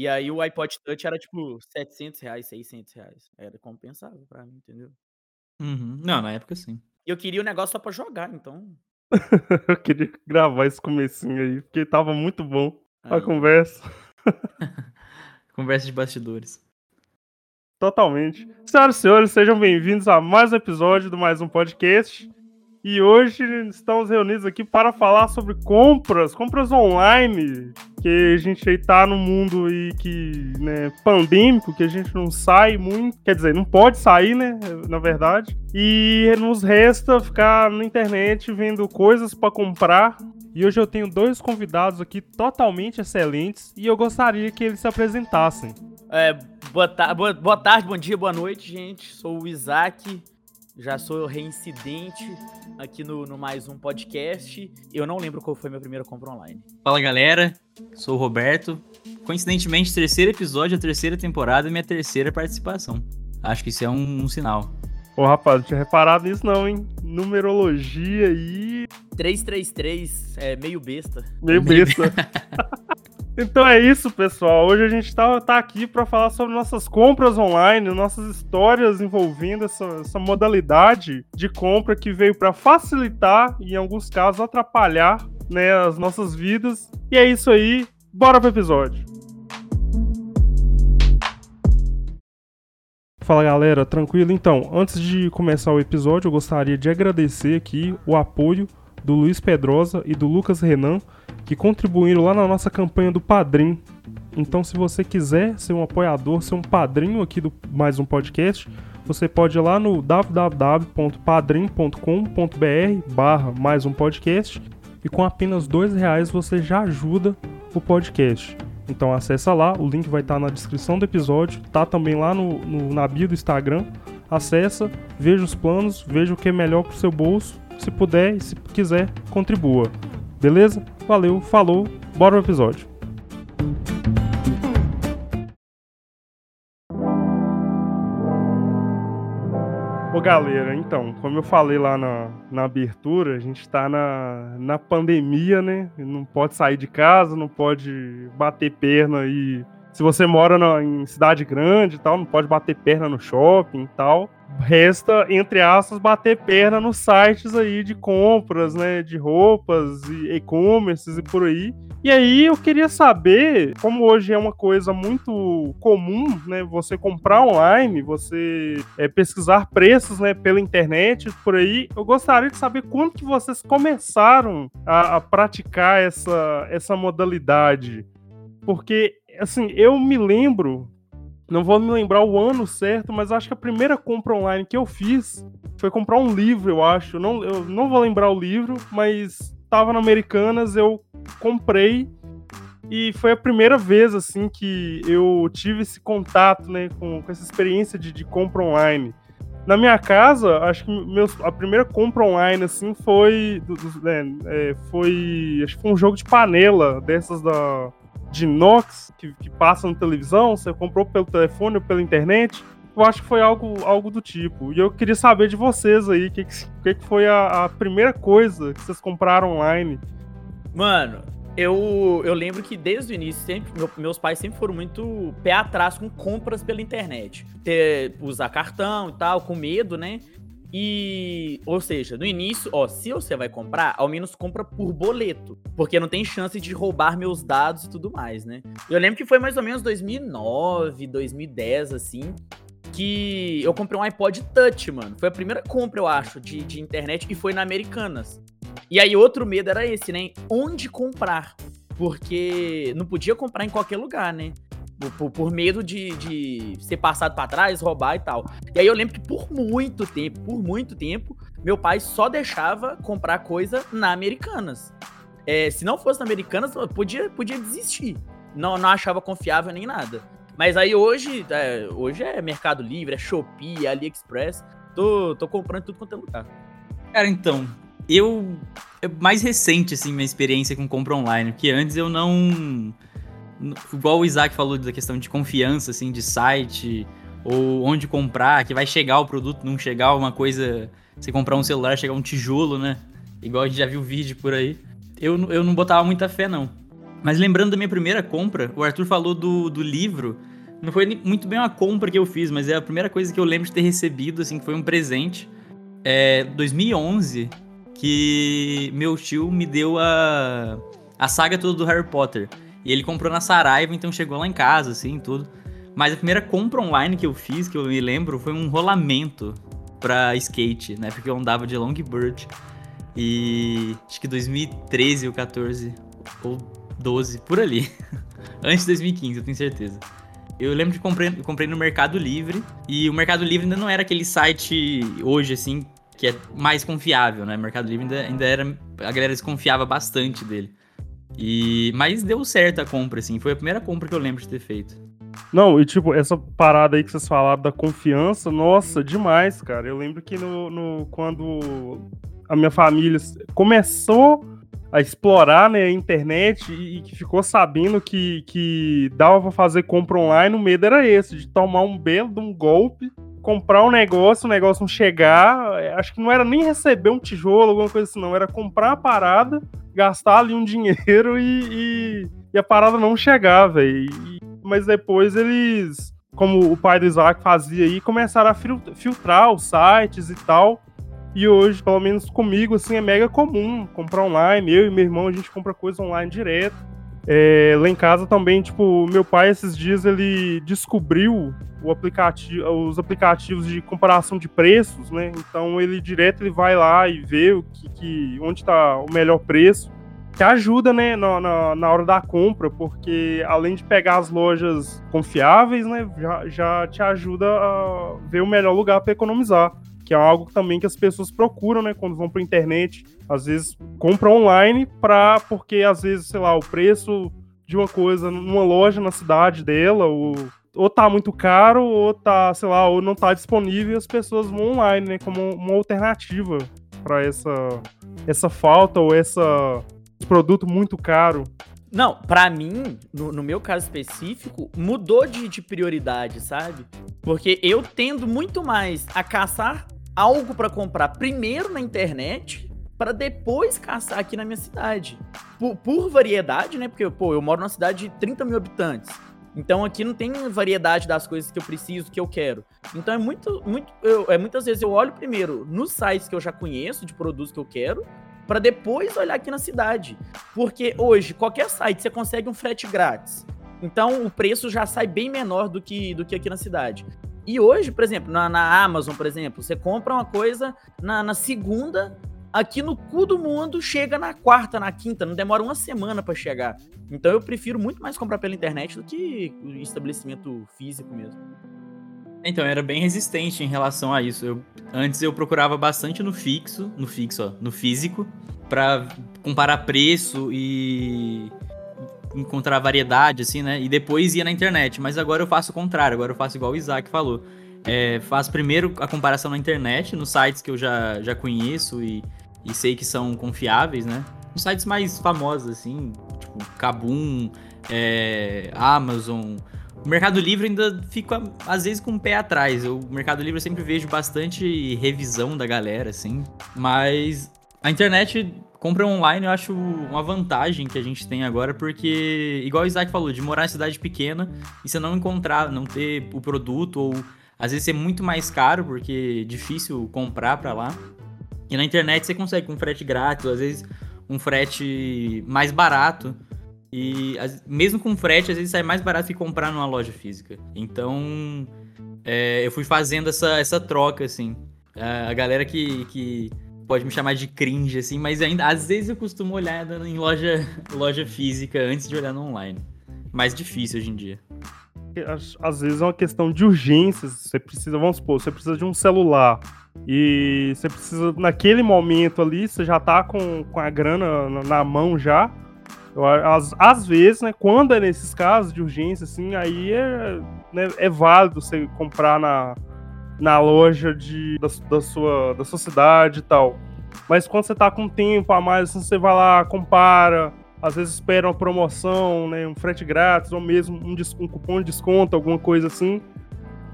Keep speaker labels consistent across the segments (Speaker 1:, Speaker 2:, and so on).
Speaker 1: E aí o iPod Touch era tipo 700 reais, 600 reais. Era compensável pra mim, entendeu?
Speaker 2: Uhum. Não, na época sim.
Speaker 1: E eu queria o negócio só pra jogar, então.
Speaker 3: Eu queria gravar esse comecinho aí, porque tava muito bom a
Speaker 1: Aí.
Speaker 3: conversa.
Speaker 2: Conversa de bastidores.
Speaker 3: Totalmente. Senhoras e senhores, sejam bem-vindos a mais um episódio do Mais Um Podcast. E hoje estamos reunidos aqui para falar sobre compras, compras online, que a gente aí tá no mundo aí que, né, pandêmico, que a gente não sai muito, quer dizer, não pode sair, né, na verdade. E nos resta ficar na internet vendo coisas para comprar. E hoje eu tenho dois convidados aqui totalmente excelentes e eu gostaria que eles se apresentassem.
Speaker 1: É, boa, ta boa, boa tarde, bom dia, boa noite, gente. Sou o Isaac. Já sou reincidente aqui no, no mais um podcast. Eu não lembro qual foi minha primeira compra online.
Speaker 2: Fala galera, sou o Roberto. Coincidentemente, terceiro episódio, a terceira temporada e minha terceira participação. Acho que isso é um, um sinal.
Speaker 3: Ô, rapaz, não tinha reparado nisso não, hein? Numerologia aí.
Speaker 1: 333 é meio besta.
Speaker 3: Meio besta. então é isso, pessoal. Hoje a gente tá, tá aqui para falar sobre nossas compras online, nossas histórias envolvendo essa, essa modalidade de compra que veio para facilitar e, em alguns casos, atrapalhar né, as nossas vidas. E é isso aí. Bora pro episódio. Fala galera, tranquilo? Então, antes de começar o episódio, eu gostaria de agradecer aqui o apoio do Luiz Pedrosa e do Lucas Renan, que contribuíram lá na nossa campanha do Padrim. Então, se você quiser ser um apoiador, ser um padrinho aqui do mais um podcast, você pode ir lá no www.padrim.com.br barra mais um podcast e com apenas dois reais você já ajuda o podcast. Então acessa lá, o link vai estar na descrição do episódio, tá também lá no, no- na bio do Instagram. Acessa, veja os planos, veja o que é melhor pro seu bolso. Se puder e se quiser, contribua. Beleza? Valeu, falou, bora pro episódio. Ô galera, então, como eu falei lá na, na abertura, a gente tá na, na pandemia, né? Não pode sair de casa, não pode bater perna aí. Se você mora na- em cidade grande e tal, não pode bater perna no shopping e tal. Resta, entre aspas, bater perna nos sites aí de compras, né? De roupas e e-commerces e por aí. E aí eu queria saber, como hoje é uma coisa muito comum, né, você comprar online, você é, pesquisar preços, né, pela internet, por aí, eu gostaria de saber quando que vocês começaram a, a praticar essa, essa modalidade. Porque, assim, eu me lembro, não vou me lembrar o ano certo, mas acho que a primeira compra online que eu fiz foi comprar um livro, eu acho. Não, eu não vou lembrar o livro, mas tava na Americanas, eu comprei e foi a primeira vez assim que eu tive esse contato né, com, com essa experiência de, de compra online. Na minha casa, acho que meus, a primeira compra online assim foi, né, é, foi acho que foi um jogo de panela dessas da de inox que, que passa na televisão. Você comprou pelo telefone ou pela internet. Eu acho que foi algo, algo do tipo. E eu queria saber de vocês aí, o que, que, que foi a, a primeira coisa que vocês compraram online?
Speaker 1: Mano, eu, eu lembro que desde o início, sempre, meu- meus pais sempre foram muito pé atrás com compras pela internet. Ter, usar cartão e tal, com medo, né? E, ou seja, no início, ó, se você vai comprar, ao menos compra por boleto, porque não tem chance de roubar meus dados e tudo mais, né? Eu lembro que foi mais ou menos 2009, 2010, assim, que eu comprei um iPod Touch, mano. Foi a primeira compra, eu acho, de, de internet e foi na Americanas. E aí outro medo era esse, né? Onde comprar? Porque não podia comprar em qualquer lugar, né? Por, por- medo de, de ser passado pra trás, roubar e tal. E aí eu lembro que por muito tempo, por muito tempo, meu pai só deixava comprar coisa na Americanas. É, se não fosse na Americanas, podia, podia desistir. Não, não achava confiável nem nada. Mas aí hoje, é, hoje é Mercado Livre, é Shopee, é AliExpress. Tô, tô comprando tudo quanto é lugar.
Speaker 2: Cara, então, eu. É mais recente, assim, minha experiência com compra online, porque antes eu não. Igual o Isaac falou da questão de confiança, assim, de site, ou onde comprar, que vai chegar o produto, não chegar uma coisa. Você comprar um celular, chegar um tijolo, né? Igual a gente já viu vídeo por aí. Eu, eu não botava muita fé, não. Mas lembrando da minha primeira compra, o Arthur falou do, do livro. Não foi muito bem uma compra que eu fiz, mas é a primeira coisa que eu lembro de ter recebido, assim, que foi um presente. É 2011, que meu tio me deu a, a saga toda do Harry Potter. E ele comprou na Saraiva, então chegou lá em casa, assim, tudo. Mas a primeira compra online que eu fiz, que eu me lembro, foi um rolamento pra skate, né? Porque eu andava de longboard. E acho que 2013 ou 14 ou 12, por ali. Antes de 2015, eu tenho certeza. Eu lembro de comprei, comprei no Mercado Livre e o Mercado Livre ainda não era aquele site hoje assim que é mais confiável, né? O Mercado Livre ainda, ainda era a galera desconfiava bastante dele. E mas deu certo a compra assim, foi a primeira compra que eu lembro de ter feito.
Speaker 3: Não, e tipo, essa parada aí que vocês falaram da confiança, nossa, demais, cara. Eu lembro que no, no quando a minha família começou a explorar né, a internet e, que ficou sabendo que, que dava pra fazer compra online, o medo era esse, de tomar um belo de um golpe, comprar um negócio, o negócio não chegar, é, acho que não era nem receber um tijolo, alguma coisa assim, não, era comprar a parada, gastar ali um dinheiro e, e, e a parada não chegar, velho mas depois eles, como o pai do Isaac fazia aí, começaram a filtrar os sites e tal. E hoje, pelo menos comigo, assim, é mega comum comprar online. Eu e meu irmão, a gente compra coisa online direto. É, lá em casa também, tipo, meu pai esses dias ele descobriu aplicativo, os aplicativos de comparação de preços, né? Então ele direto ele vai lá e vê o que, que onde está o melhor preço que ajuda, né, na, na, na, hora da compra, porque além de pegar as lojas confiáveis, né, já, já te ajuda a ver o melhor lugar para economizar, que é algo também que as pessoas procuram, né, quando vão para internet, às vezes compram online para porque às vezes, sei lá, o preço de uma coisa numa loja na cidade dela, ou, ou tá muito caro, ou tá, sei lá, ou não tá disponível, as pessoas vão online, né, como uma alternativa para essa essa falta ou essa produto muito caro.
Speaker 1: Não, para mim, no, no, meu caso específico, mudou de, de prioridade, sabe? Porque eu tendo muito mais a caçar algo para comprar primeiro na internet para depois caçar aqui na minha cidade. Por, por, variedade, né? Porque, pô, eu moro numa cidade de 30 mil habitantes. Então aqui não tem variedade das coisas que eu preciso, que eu quero. Então é muito, muito. Eu, é, muitas vezes eu olho primeiro nos sites que eu já conheço, de produtos que eu quero, para depois olhar aqui na cidade. Porque hoje, qualquer site você consegue um frete grátis. Então o preço já sai bem menor do que, do que aqui na cidade. E hoje, por exemplo, na, na Amazon, por exemplo, você compra uma coisa na, na, segunda, aqui no cu do mundo, chega na quarta, na quinta, não demora uma semana para chegar. Então eu prefiro muito mais comprar pela internet do que estabelecimento físico mesmo.
Speaker 2: Então, era bem resistente em relação a isso. Eu, antes eu procurava bastante no fixo, no fixo, ó, no físico, para comparar preço e encontrar variedade, assim, né? E depois ia na internet. Mas agora eu faço o contrário, agora eu faço igual o Isaac falou. É, faço primeiro a comparação na internet, nos sites que eu já, já conheço e, e sei que são confiáveis, né? Nos sites mais famosos, assim, tipo Kabum, é, Amazon, o Mercado Livre ainda fica, às vezes, com o pé atrás. O Mercado Livre eu sempre vejo bastante revisão da galera, assim. Mas a internet, compra online, eu acho uma vantagem que a gente tem agora, porque, igual o Isaac falou, de morar em cidade pequena e você não encontrar, não ter o produto, ou às vezes ser muito mais caro, porque é difícil comprar pra lá. E na internet você consegue um frete grátis, às vezes um frete mais barato. E mesmo com frete, às vezes sai mais barato que comprar numa loja física. Então, é, eu fui fazendo essa, essa troca, assim. A galera que, que pode me chamar de cringe, assim, mas ainda às vezes eu costumo olhar em loja, loja física antes de olhar no online. Mais difícil hoje em dia.
Speaker 3: Às vezes é uma questão de urgências. Você precisa, vamos supor, você precisa de um celular. E você precisa, naquele momento ali, você já tá com, com a grana na, mão já às, às vezes, né, quando é nesses casos de urgência, assim, aí é, né, é válido você comprar na, na loja de, da, da, sua, da sua cidade e tal. Mas quando você tá com tempo a mais, assim, você vai lá, compara, às vezes espera uma promoção, né, um frete grátis, ou mesmo um, um cupom de desconto, alguma coisa assim.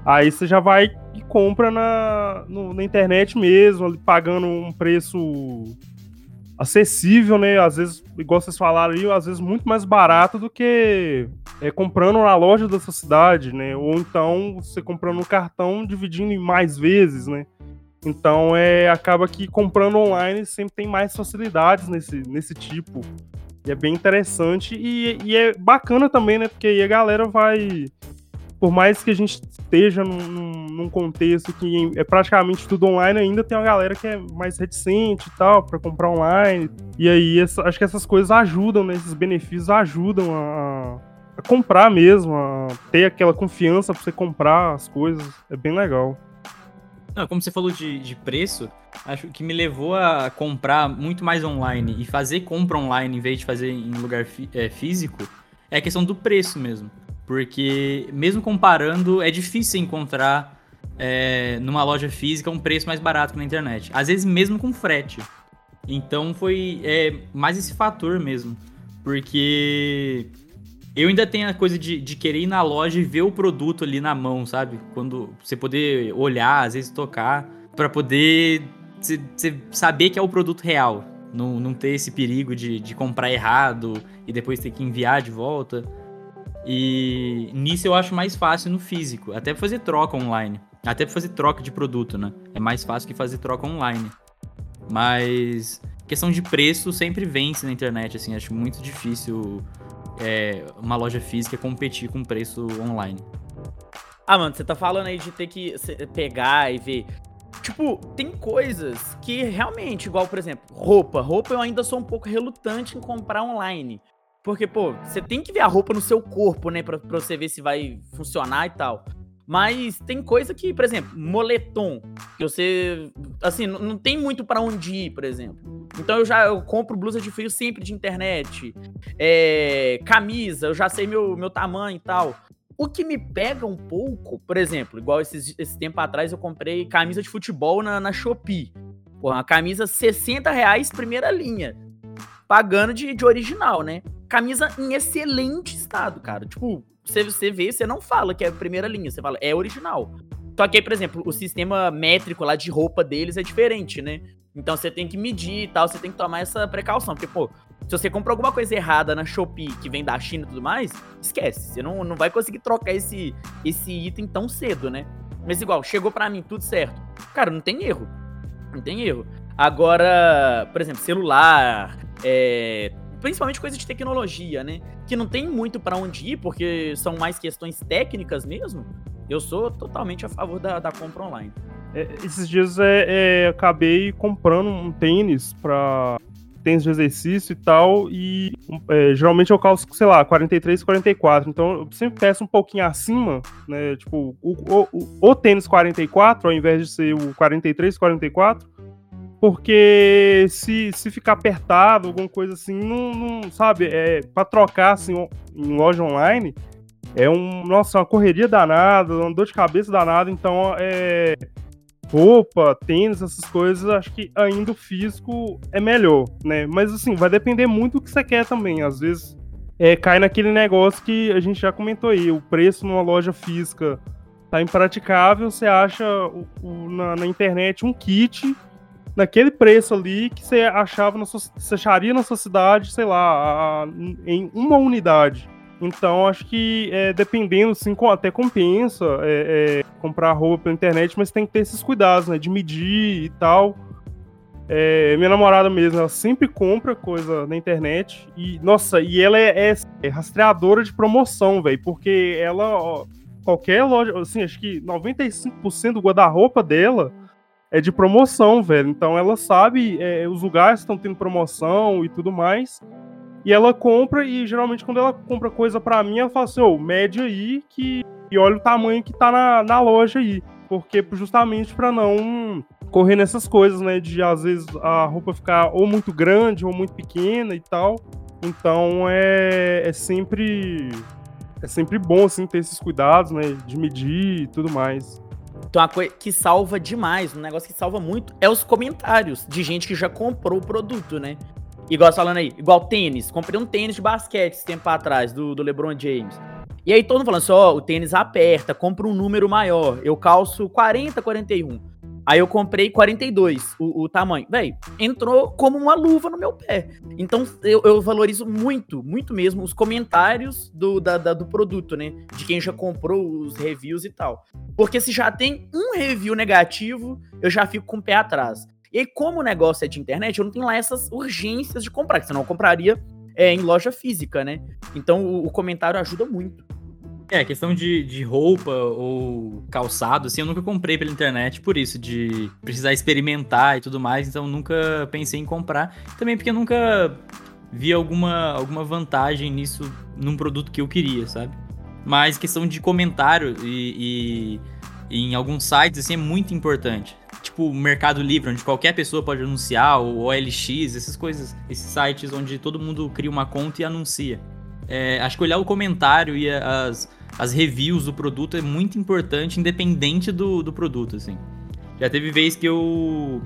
Speaker 3: Aí você já vai e compra na, no, na internet mesmo, ali, pagando um preço acessível, né? Às vezes, igual vocês falaram aí, às vezes muito mais barato do que é, comprando na loja da sua cidade, né? Ou então você comprando um cartão dividindo em mais vezes, né? Então é acaba que comprando online sempre tem mais facilidades nesse, nesse tipo. E é bem interessante e, e é bacana também, né? Porque aí a galera vai por mais que a gente esteja num, num, contexto que é praticamente tudo online, ainda tem uma galera que é mais reticente e tal, para comprar online. E aí, essa, acho que essas coisas ajudam, né? Esses benefícios ajudam a comprar mesmo, a ter aquela confiança para você comprar as coisas. É bem legal.
Speaker 2: Como você falou de, de preço, acho que me levou a comprar muito mais online e fazer compra online em vez de fazer em lugar é, físico é a questão do preço mesmo. Porque, mesmo comparando, é difícil encontrar é, numa loja física um preço mais barato que na internet. Às vezes, mesmo com frete. Então, foi é, mais esse fator mesmo. Porque eu ainda tenho a coisa de, de querer ir na loja e ver o produto ali na mão, sabe? Quando você poder olhar, às vezes tocar, para poder você saber que é o produto real. Não, não ter esse perigo de, de comprar errado e depois ter que enviar de volta. E nisso eu acho mais fácil no físico, até fazer troca online. Até fazer troca de produto, né? É mais fácil que fazer troca online. Mas questão de preço sempre vence na internet, assim, acho muito difícil é, uma loja física competir com preço online.
Speaker 1: Ah, mano, você tá falando aí de ter que pegar e ver. Tipo, tem coisas que realmente, igual, por exemplo, roupa. Roupa eu ainda sou um pouco relutante em comprar online. Porque, pô, você tem que ver a roupa no seu corpo, né? Pra, pra você ver se vai funcionar e tal. Mas tem coisa que, por exemplo, moletom, que você, assim, não, não tem muito para onde ir, por exemplo. Então eu já eu compro blusa de frio sempre de internet, é, camisa, eu já sei meu, meu tamanho e tal. O que me pega um pouco, por exemplo, igual esses, esse tempo atrás eu comprei camisa de futebol na, na Shopee. Pô, uma camisa 60 reais, primeira linha. Pagando de, de original, né? camisa em excelente estado, cara. Tipo, você, você vê, você não fala que é primeira linha, você fala, é original. Só que aí, por exemplo, o sistema métrico lá de roupa deles é diferente, né? Então você tem que medir e tal, você tem que tomar essa precaução. Porque, pô, se você compra alguma coisa errada na Shopee que vem da China e tudo mais, esquece. Você não, não vai conseguir trocar esse, esse item tão cedo, né? Mas igual, chegou para mim tudo certo. Cara, não tem erro. Não tem erro. Agora, por exemplo, celular, é, principalmente coisa de tecnologia, né? Que não tem muito para onde ir, porque são mais questões técnicas mesmo. Eu sou totalmente a favor da, da compra online.
Speaker 3: É, esses dias é, é, acabei comprando um tênis para tênis de exercício e tal, e é, geralmente eu calço, sei lá, 43, 44, então eu sempre peço um pouquinho acima, né, tipo, o, o, o, o tênis 44, ao invés de ser o 43, 44, porque se, se ficar apertado, alguma coisa assim, não, não sabe, é para trocar assim em loja online é um, nossa, uma correria danada, uma dor de cabeça danada, então é roupa, tênis, essas coisas, acho que ainda o físico é melhor, né? Mas assim, vai depender muito do que você quer também, às vezes é, cai naquele negócio que a gente já comentou aí, o preço numa loja física tá impraticável, você acha o, o, na, na internet um kit naquele preço ali que você achava, na sua, você acharia na sua cidade, sei lá, a, em uma unidade. Então, acho que é, dependendo, sim, até compensa é, é, comprar roupa pela internet, mas tem que ter esses cuidados, né? De medir e tal. É, minha namorada mesmo, ela sempre compra coisa na internet. E, nossa, e ela é, é, é rastreadora de promoção, velho. Porque ela, ó, qualquer loja, assim, acho que 95% do guarda-roupa dela é de promoção, velho. Então ela sabe os lugares estão tendo promoção e tudo mais. E ela compra, e geralmente quando ela compra coisa para mim, ela fala assim, ô, oh, mede aí que. E olha o tamanho que tá na, na loja aí. Porque justamente para não correr nessas coisas, né? De às vezes a roupa ficar ou muito grande ou muito pequena e tal. Então é, é sempre. É sempre bom, assim, ter esses cuidados, né? De medir e tudo mais.
Speaker 1: Então, uma coisa que salva demais, um negócio que salva muito, é os comentários de gente que já comprou o produto, né? Igual falando aí, igual tênis. Comprei um tênis de basquete esse tempo atrás, do, do LeBron James. E aí todo mundo falando assim, ó, oh, o tênis aperta, compra um número maior. Eu calço 40, 41. Aí eu comprei 42, o, o tamanho. Véi, entrou como uma luva no meu pé. Então eu, eu valorizo muito, muito mesmo os comentários do, da, da, do produto, né? De quem já comprou os reviews e tal. Porque se já tem um review negativo, eu já fico com o pé atrás. E como o negócio é de internet, eu não tenho lá essas urgências de comprar, que senão eu compraria é, em loja física, né? Então o, o comentário ajuda muito.
Speaker 2: É, questão de, de roupa ou calçado, assim, eu nunca comprei pela internet por isso, de precisar experimentar e tudo mais, então nunca pensei em comprar. Também porque eu nunca vi alguma, alguma vantagem nisso num produto que eu queria, sabe? Mas questão de comentário e, e, e em alguns sites, assim, é muito importante. Tipo Mercado Livre, onde qualquer pessoa pode anunciar, ou OLX, essas coisas, esses sites onde todo mundo cria uma conta e anuncia. É, acho que olhar o comentário e as, as reviews do produto é muito importante, independente do, do produto, assim. Já teve vez que eu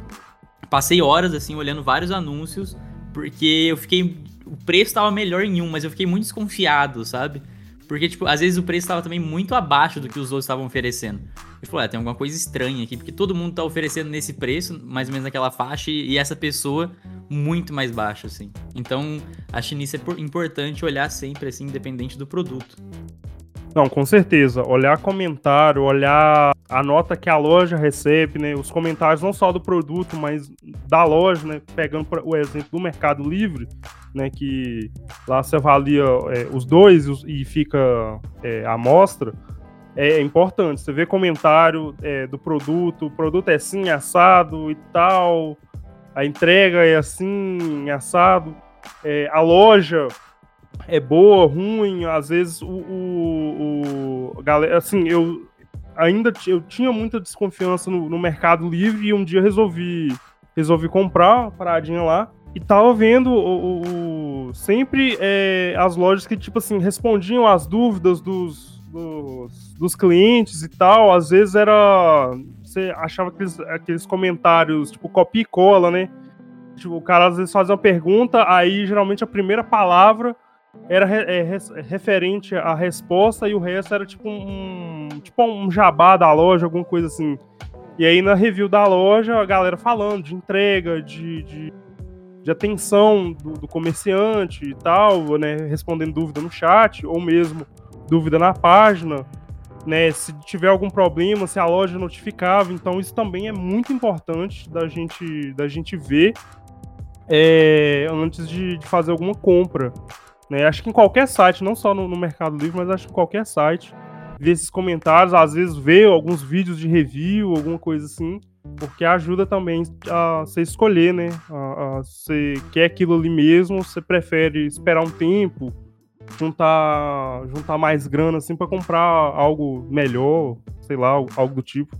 Speaker 2: passei horas, assim, olhando vários anúncios, porque eu fiquei... O preço estava melhor em um, mas eu fiquei muito desconfiado, sabe? Porque, tipo, às vezes o preço estava também muito abaixo do que os outros estavam oferecendo. Eu falei, ah, tem alguma coisa estranha aqui, porque todo mundo tá oferecendo nesse preço, mais ou menos naquela faixa, e, e essa pessoa muito mais baixa, assim. Então, acho nisso é importante olhar sempre, assim, independente do produto.
Speaker 3: Não, com certeza. Olhar comentário, olhar a nota que a loja recebe, né? Os comentários não só do produto, mas da loja, né? Pegando o exemplo do Mercado Livre, né? Que lá você avalia é, os dois e fica é, a amostra. É importante. Você vê comentário é, do produto, o produto é assim, assado e tal, a entrega é assim, assado. É, a loja é boa, ruim, às vezes o, o, o galera, assim, eu ainda eu tinha muita desconfiança no, no, Mercado Livre e um dia resolvi resolvi comprar uma paradinha lá e tava vendo o, o sempre é, as lojas que tipo assim respondiam às dúvidas dos, dos, dos clientes e tal, às vezes era você achava aqueles, aqueles comentários tipo copia e cola, né? Tipo, o cara às vezes fazia uma pergunta, aí geralmente a primeira palavra era é, referente à resposta e o resto era tipo um, tipo um jabá da loja, alguma coisa assim. E aí na review da loja, a galera falando de entrega, de, de, de atenção do, do, comerciante e tal, né? Respondendo dúvida no chat, ou mesmo dúvida na página, né? Se tiver algum problema, se a loja notificava. Então isso também é muito importante da gente, da gente ver é, antes de, de fazer alguma compra. Né? Acho que em qualquer site, não só no, no, Mercado Livre, mas acho que em qualquer site, ver esses comentários, às vezes ver alguns vídeos de review, alguma coisa assim, porque ajuda também a você escolher, né? A, a, você quer aquilo ali mesmo, você prefere esperar um tempo, juntar, juntar mais grana assim para comprar algo melhor, sei lá, algo do tipo.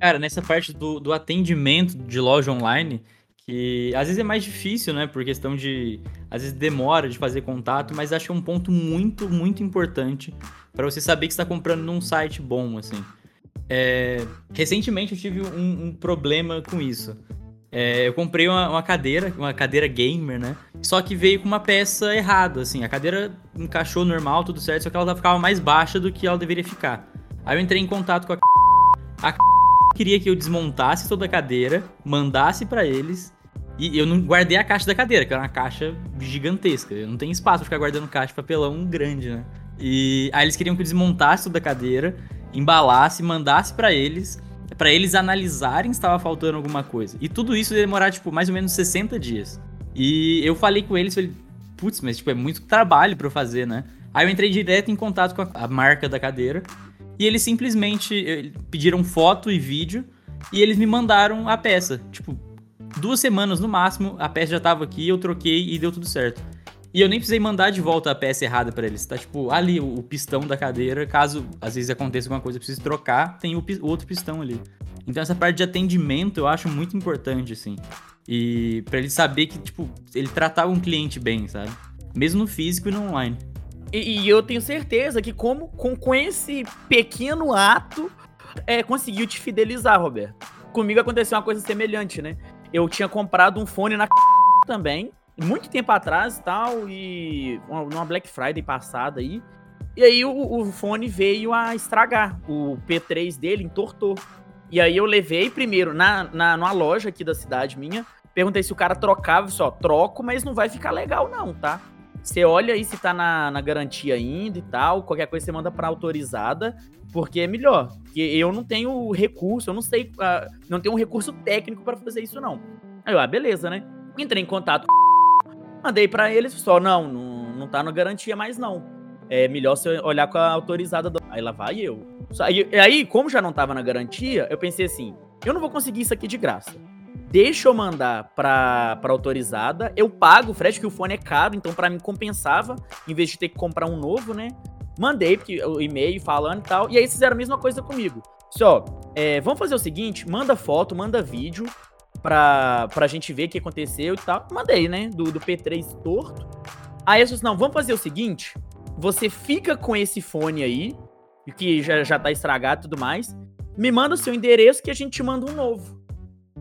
Speaker 2: Cara, nessa parte do, do atendimento de loja online, que às vezes é mais difícil, né, por questão de às vezes demora de fazer contato, mas acho que é um ponto muito, muito importante para você saber que está comprando num site bom, assim. É, recentemente eu tive um, um problema com isso. É, eu comprei uma, uma, cadeira, uma cadeira gamer, né? Só que veio com uma peça errada, assim. A cadeira encaixou normal, tudo certo, só que ela ficava mais baixa do que ela deveria ficar. Aí eu entrei em contato com a a queria que eu desmontasse toda a cadeira, mandasse para eles e eu não guardei a caixa da cadeira, que era uma caixa gigantesca. Eu não tenho espaço pra ficar guardando caixa de papelão grande, né? E aí eles queriam que eu desmontasse toda a cadeira, embalasse, mandasse para eles, para eles analisarem se estava faltando alguma coisa. E tudo isso ia demorar, tipo, mais ou menos 60 dias. E eu falei com eles, falei, putz, mas tipo, é muito trabalho para eu fazer, né? Aí eu entrei direto em contato com a, a marca da cadeira e eles simplesmente eh, pediram foto e vídeo e eles me mandaram a peça. Tipo, duas semanas no máximo, a peça já tava aqui, eu troquei e deu tudo certo. E eu nem precisei mandar de volta a peça errada para eles. Tá tipo ali o, pistão da cadeira, caso às vezes aconteça alguma coisa, eu preciso trocar, tem o, o outro pistão ali. Então essa parte de atendimento eu acho muito importante assim. E para ele saber que tipo, ele tratava um cliente bem, sabe? Mesmo no físico e no online.
Speaker 1: E, e eu tenho certeza que como com, com esse pequeno ato é, conseguiu te fidelizar, Roberto. Comigo aconteceu uma coisa semelhante, né? eu tinha comprado um fone na também, muito tempo atrás e tal, e numa Black Friday passada aí. E aí o, o, fone veio a estragar. O P3 dele entortou. E aí eu levei primeiro na, na, numa loja aqui da cidade minha, perguntei se o cara trocava, só troco, mas não vai ficar legal não, tá? Você olha aí se tá na, na garantia ainda e tal, qualquer coisa você manda pra autorizada, porque é melhor. Porque eu não tenho recurso, eu não sei, uh, não tenho um recurso técnico para fazer isso não. Aí eu, ah, beleza, né? Entrei em contato com mandei para eles, só, não, não, não tá na garantia mais não. É melhor você olhar com a autorizada. Do... Aí lá vai eu. E aí, como já não tava na garantia, eu pensei assim: eu não vou conseguir isso aqui de graça. Deixa eu mandar pra, pra autorizada, eu pago o frete, que o fone é caro, então para mim compensava, em vez de ter que comprar um novo, né? Mandei porque, o e-mail falando e tal, e aí fizeram a mesma coisa comigo. Só, é, vamos fazer o seguinte: manda foto, manda vídeo pra, pra gente ver o que aconteceu e tal. Mandei, né? Do, do P3 torto. Aí eu disse, não, vamos fazer o seguinte: você fica com esse fone aí, que já, já tá estragado e tudo mais, me manda o seu endereço que a gente te manda um novo.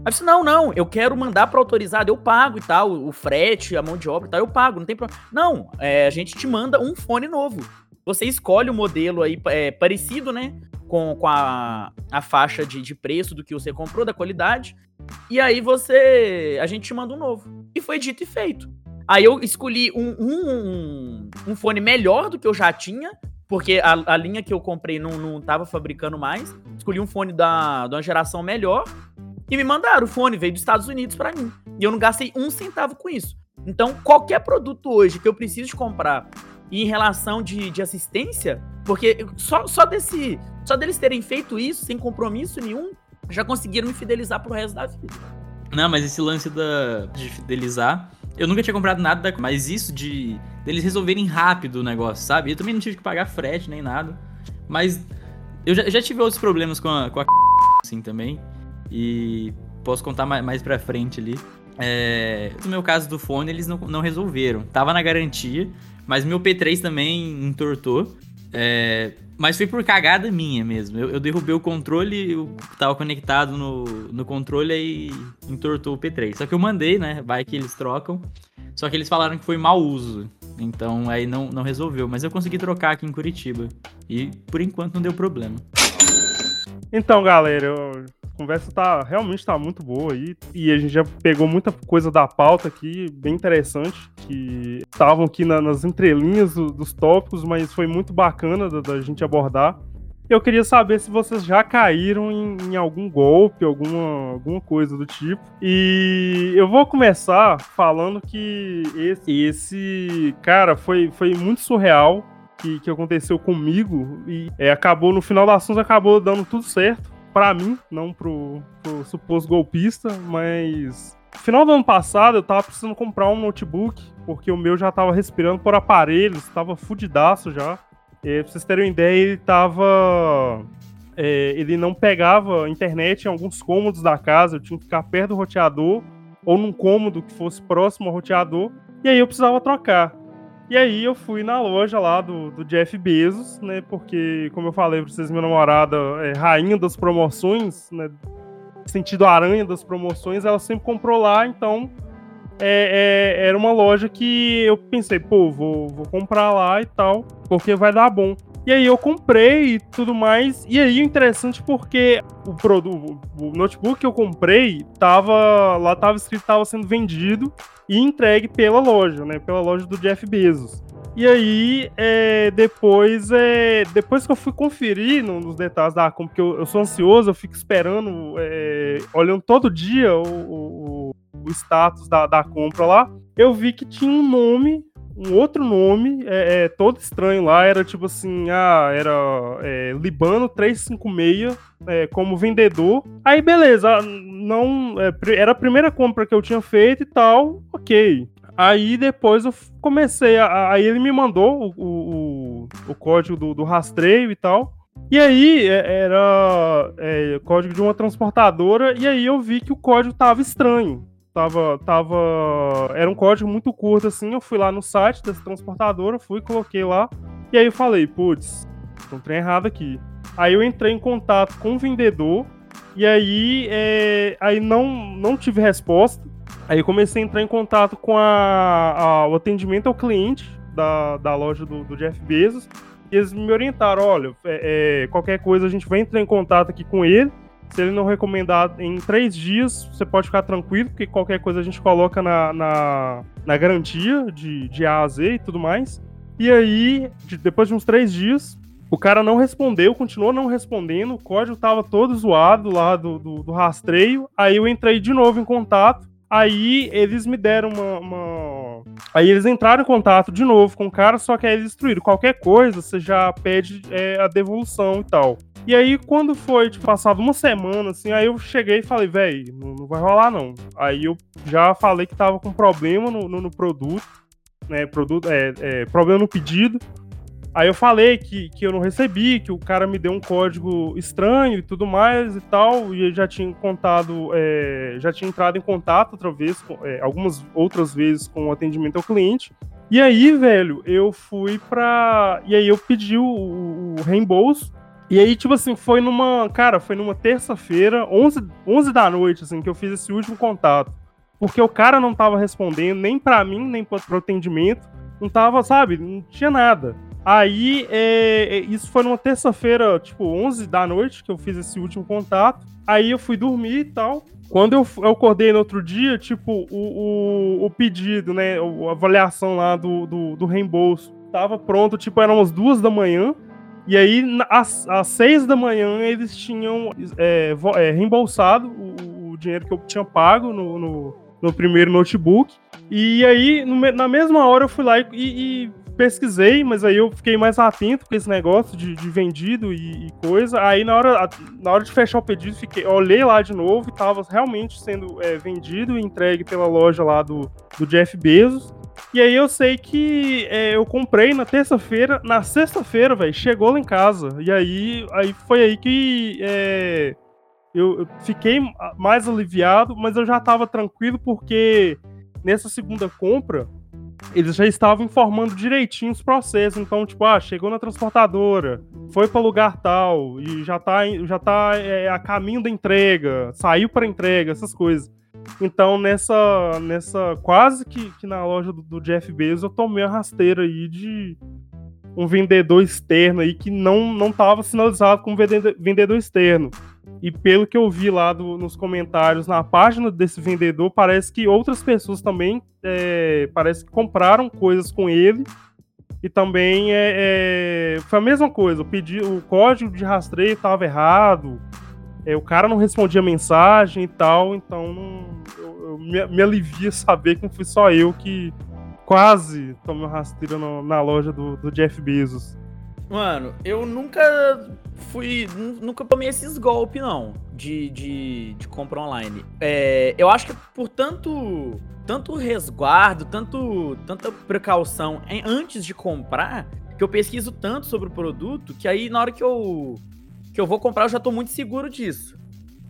Speaker 1: Aí disse, não, não, eu quero mandar para autorizado, eu pago e tal, o frete, a mão de obra e tal, eu pago, não tem problema. Não, é, a gente te manda um fone novo. Você escolhe o modelo aí é, parecido, né, com, com a, a faixa de, de preço do que você comprou, da qualidade, e aí você, a gente te manda um novo. E foi dito e feito. Aí eu escolhi um, um, um fone melhor do que eu já tinha, porque a, a linha que eu comprei não, não tava fabricando mais. Escolhi um fone da, de uma geração melhor e me mandaram. O fone veio dos Estados Unidos para mim. E eu não gastei um centavo com isso. Então, qualquer produto hoje que eu preciso comprar em relação de, de assistência, porque só, só, desse, só deles terem feito isso sem compromisso nenhum, já conseguiram me fidelizar pro resto da vida.
Speaker 2: Não, mas esse lance da, de fidelizar eu nunca tinha comprado nada, mas isso de deles resolverem rápido o negócio, sabe? Eu também não tive que pagar frete nem nada. Mas eu já, já tive outros problemas com a, com a assim também. E posso contar mais, pra frente ali. É, no meu caso do fone, eles não, não resolveram. Tava na garantia, mas meu P3 também entortou. É, mas foi por cagada minha mesmo. Eu, eu derrubei o controle, eu tava conectado no, no controle e entortou o P3. Só que eu mandei, né? Vai que eles trocam. Só que eles falaram que foi mau uso. Então aí não, não resolveu. Mas eu consegui trocar aqui em Curitiba. E por enquanto não deu problema.
Speaker 3: Então, galera, eu conversa tá realmente tá muito boa aí. E a gente já pegou muita coisa da pauta aqui, bem interessante, que estavam aqui na, nas entrelinhas do, dos tópicos, mas foi muito bacana da, da, gente abordar. Eu queria saber se vocês já caíram em, em algum golpe, alguma, alguma coisa do tipo. E eu vou começar falando que esse, esse cara foi, foi muito surreal. Que, que aconteceu comigo e é, acabou no final das contas acabou dando tudo certo para mim, não pro, pro suposto golpista, mas final do ano passado eu tava precisando comprar um notebook, porque o meu já tava respirando por aparelhos, tava fudidaço já. E, pra vocês terem uma ideia, ele tava. É, ele não pegava internet em alguns cômodos da casa, eu tinha que ficar perto do roteador, ou num cômodo que fosse próximo ao roteador, e aí eu precisava trocar. E aí eu fui na loja lá do, do Jeff Bezos, né? Porque, como eu falei pra vocês, minha namorada é rainha das promoções, né? Sentido aranha das promoções, ela sempre comprou lá, então é, é, era uma loja que eu pensei, pô, vou, vou comprar lá e tal, porque vai dar bom. E aí eu comprei e tudo mais. E aí interessante porque o produto, o notebook que eu comprei, tava lá tava escrito tava sendo vendido e entregue pela loja, né? Pela loja do Jeff Bezos. E aí, é, depois, é, depois que eu fui conferir nos detalhes da compra, porque eu, eu sou ansioso, eu fico esperando, é, olhando todo dia o, o, o status da, da compra lá, eu vi que tinha um nome um outro nome, é, é, todo estranho lá, era tipo assim, ah, era é, Libano 356 é, como vendedor. Aí beleza, não é, era a primeira compra que eu tinha feito e tal, ok. Aí depois eu comecei, a, aí ele me mandou o, o, o código do, do, rastreio e tal. E aí é, era é, código de uma transportadora, e aí eu vi que o código tava estranho tava, tava. Era um código muito curto, assim. Eu fui lá no site dessa transportadora, fui, coloquei lá. E aí eu falei, putz, tem um trem errado aqui. Aí eu entrei em contato com o vendedor. E aí, é, aí não, não tive resposta. Aí comecei a entrar em contato com a, a o atendimento ao cliente da, da loja do, do Jeff Bezos. E eles me orientaram: olha, é, é, qualquer coisa a gente vai entrar em contato aqui com ele Se ele não recomendar em três dias, você pode ficar tranquilo, porque qualquer coisa a gente coloca na, na, na garantia de, de A a Z e tudo mais. E aí, de, depois de uns três dias, o cara não respondeu, continuou não respondendo, o código tava todo zoado lá do, do, do rastreio. Aí eu entrei de novo em contato. Aí eles me deram uma, uma, Aí eles entraram em contato de novo com o cara, só que aí eles destruíram. Qualquer coisa, você já pede é, a devolução e tal. E aí, quando foi, tipo, passado uma semana, assim, aí eu cheguei e falei, velho, não, não, vai rolar não. Aí eu já falei que tava com problema no, no, no produto, né, produto, é, é, problema no pedido. Aí eu falei que, que eu não recebi, que o cara me deu um código estranho e tudo mais e tal, e ele já tinha contado, é, já tinha entrado em contato outra vez, com, é, algumas outras vezes com o atendimento ao cliente. E aí, velho, eu fui pra. E aí eu pedi o, o reembolso. E aí, tipo assim, foi numa. Cara, foi numa terça-feira, 11, 11 da noite, assim, que eu fiz esse último contato. Porque o cara não tava respondendo nem para mim, nem pro atendimento. Não tava, sabe? Não tinha nada. Aí, é, é, isso foi numa terça-feira, tipo, 11 da noite, que eu fiz esse último contato. Aí eu fui dormir e tal. Quando eu, eu acordei no outro dia, tipo, o, o, o pedido, né, a avaliação lá do, do, do, reembolso tava pronto, tipo, eram umas duas da manhã. E aí, às, às seis da manhã, eles tinham é, é, reembolsado o, o, dinheiro que eu tinha pago no, no, no primeiro notebook. E aí, no, na mesma hora, eu fui lá e, e pesquisei, mas aí eu fiquei mais atento com esse negócio de, de vendido e, e, coisa. Aí na hora, na hora de fechar o pedido, fiquei, olhei lá de novo e tava realmente sendo é, vendido e entregue pela loja lá do, do Jeff Bezos. E aí eu sei que é, eu comprei na terça-feira, na sexta-feira, velho, chegou lá em casa. E aí, aí foi aí que é, eu, fiquei mais aliviado, mas eu já tava tranquilo porque nessa segunda compra eles já estavam informando direitinho os processos. Então, tipo, ah, chegou na transportadora, foi para lugar tal, e já tá, já tá é, a caminho da entrega, saiu para entrega, essas coisas. Então, nessa, nessa quase que, que na loja do, do Jeff Bezos, eu tomei a rasteira aí de um vendedor externo aí que não, não tava sinalizado como vendedor externo. E pelo que eu vi lá do, nos comentários na página desse vendedor, parece que outras pessoas também é, parece que compraram coisas com ele. E também é, é foi a mesma coisa. O, pedi, o código de rastreio estava errado. É, o cara não respondia mensagem e tal. Então não, eu, eu me, me, alivia saber que não fui só eu que quase tomei uma rasteira no, na loja do, do Jeff Bezos.
Speaker 1: Mano, eu nunca fui. Nunca tomei esses golpes, não. De, de, de compra online. É, eu acho que por tanto. Tanto resguardo, tanto, tanta precaução antes de comprar, que eu pesquiso tanto sobre o produto, que aí na hora que eu, que eu vou comprar, eu já tô muito seguro disso.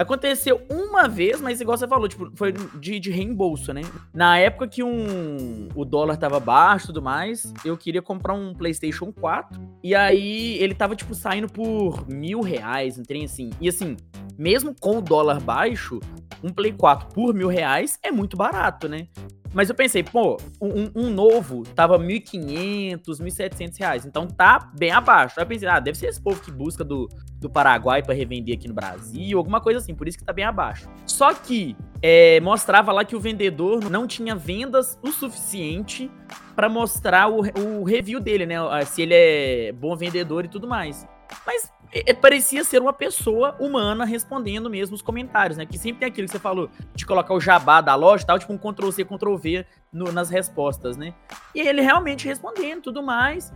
Speaker 1: Aconteceu uma vez, mas igual você falou, tipo, foi de, de reembolso, né? Na época que um, o dólar tava baixo e tudo mais, eu queria comprar um PlayStation 4. E aí ele tava, tipo, saindo por mil reais, um trem assim. E assim, mesmo com o dólar baixo, um Play 4 por mil reais é muito barato, né? Mas eu pensei, pô, um, um novo tava 1.500, 1.700 reais. Então tá bem abaixo. Aí eu pensei, ah, deve ser esse povo que busca do, do Paraguai para revender aqui no Brasil, alguma coisa assim, por isso que tá bem abaixo. Só que é, mostrava lá que o vendedor não tinha vendas o suficiente para mostrar o, o review dele, né? Se ele é bom vendedor e tudo mais. Mas é, é, parecia ser uma pessoa humana respondendo mesmo os comentários, né? Que sempre tem aquilo que você falou, de colocar o jabá da loja e tal, tipo um Ctrl-C, Ctrl-V nas respostas, né? E ele realmente respondendo tudo mais.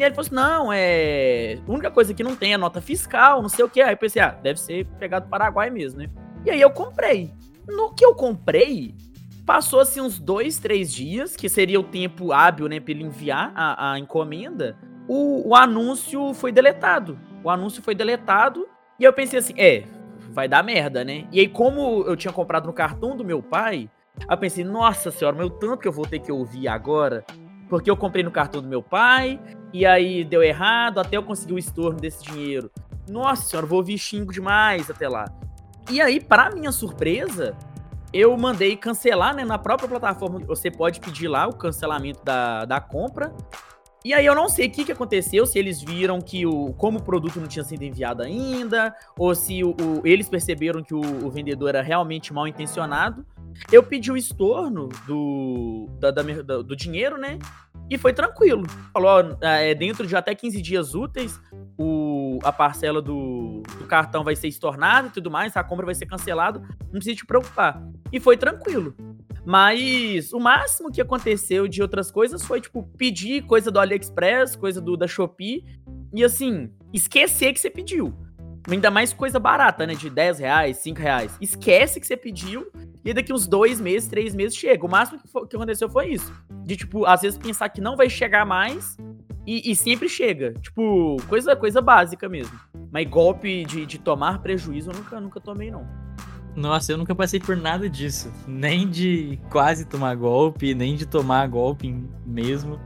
Speaker 1: E aí ele falou assim: não, é. A única coisa que não tem é nota fiscal, não sei o que. Aí eu pensei, ah, deve ser pegado do Paraguai mesmo, né? E aí eu comprei. No que eu comprei, passou assim uns dois, três dias, que seria o tempo hábil, né, pra ele enviar a, a encomenda. O, o anúncio foi deletado o anúncio foi deletado. E eu pensei assim, é, vai dar merda, né? E aí, como eu tinha comprado no cartão do meu pai, eu pensei, nossa senhora, meu tanto que eu vou ter que ouvir agora. Porque eu comprei no cartão do meu pai, e aí deu errado, até eu conseguir o estorno desse dinheiro. Nossa senhora, vou ouvir xingo demais até lá. E aí, para minha surpresa, eu mandei cancelar, né? Na própria plataforma, você pode pedir lá o cancelamento da, da compra. E aí eu não sei o que, que aconteceu, se eles viram que o como o produto não tinha sido enviado ainda, ou se o, o eles perceberam que o, o, vendedor era realmente mal intencionado. Eu pedi o estorno do, da, da, do dinheiro, né? E foi tranquilo. Falou, ó, é, dentro de até 15 dias úteis, o, a parcela do, do, cartão vai ser estornada e tudo mais, a compra vai ser cancelada, não precisa te preocupar. E foi tranquilo. Mas o máximo que aconteceu de outras coisas foi, tipo, pedir coisa do AliExpress, coisa do da Shopee, e assim, esquecer que você pediu. Ainda mais coisa barata, né? De 10 reais, 5 reais. Esquece que você pediu e daqui uns dois meses, três meses chega. O máximo que, foi, que aconteceu foi isso. De, tipo, às vezes pensar que não vai chegar mais e, e, sempre chega. Tipo, coisa, coisa básica mesmo. Mas golpe de, de tomar prejuízo eu nunca, nunca tomei, não.
Speaker 2: Nossa, eu nunca passei por nada disso. Nem de quase tomar golpe, nem de tomar golpe mesmo.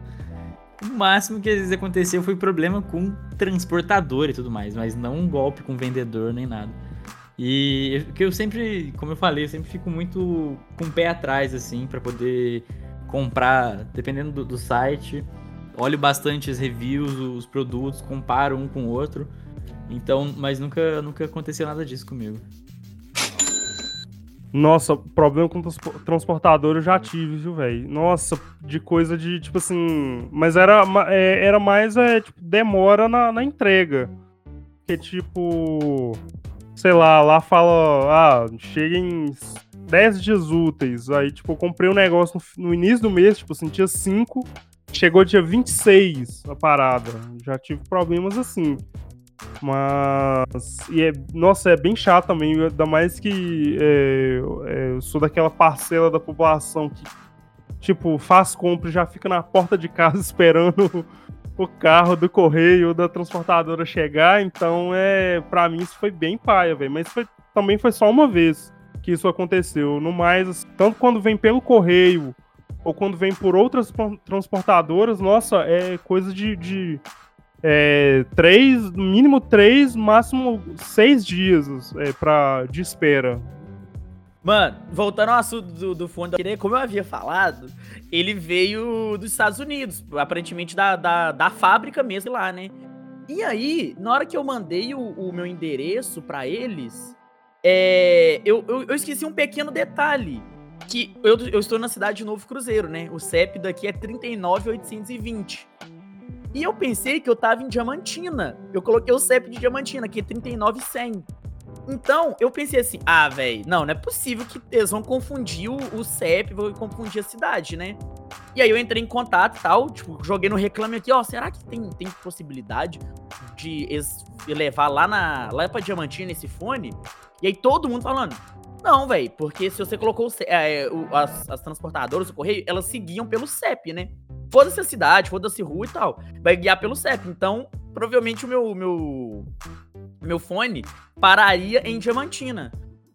Speaker 2: O máximo que às vezes aconteceu foi problema com transportador e tudo mais, mas não um golpe com vendedor nem nada. E que eu sempre, como eu falei, eu sempre fico muito com o pé atrás, assim, para poder comprar, dependendo do, do, site. Olho bastante as reviews, os produtos, comparo um com o outro. Então, mas nunca, nunca aconteceu nada disso comigo.
Speaker 3: Nossa, problema com transportador eu já tive, viu, velho? Nossa, de coisa de, tipo assim. Mas era, é, era mais, é, tipo, demora na, na entrega. Que, tipo. Sei lá, lá fala. Ah, chega em 10 dias úteis. Aí, tipo, eu comprei um negócio no, início do mês, tipo dia 5. Chegou dia 26 a parada. Já tive problemas assim. Mas. E é, nossa, é bem chato também, ainda mais que é, é, eu sou daquela parcela da população que, tipo, faz compra e já fica na porta de casa esperando o carro do correio da transportadora chegar. Então, é, para mim, isso foi bem paia, velho. Mas foi, também foi só uma vez que isso aconteceu. No mais, assim, tanto quando vem pelo correio ou quando vem por outras transportadoras, nossa, é coisa de, de é, três, mínimo três, máximo seis dias é, pra, de espera.
Speaker 1: Mano, voltando ao assunto do, do fundo, como eu havia falado, ele veio dos Estados Unidos, aparentemente da, da, da fábrica mesmo lá, né? E aí, na hora que eu mandei o, o meu endereço para eles, é, eu, eu, eu, esqueci um pequeno detalhe. Que eu, eu estou na cidade de Novo Cruzeiro, né? O CEP daqui é 39820. E eu pensei que eu tava em Diamantina. Eu coloquei o CEP de Diamantina, que é 39100. Então, eu pensei assim, ah, velho, não, não é possível que eles vão confundir o, o CEP, vão confundir a cidade, né? E aí eu entrei em contato e tal, tipo, joguei no reclame aqui, ó, será que tem, tem possibilidade de levar lá, na, lá pra Diamantina esse fone? E aí todo mundo falando, não, velho, porque se você colocou é, o, as, as transportadoras, o correio, elas seguiam pelo CEP, né? Foda-se a cidade, foda-se rua e tal. Vai guiar pelo CEP. Então, provavelmente o meu, meu, meu fone pararia em Diamantina.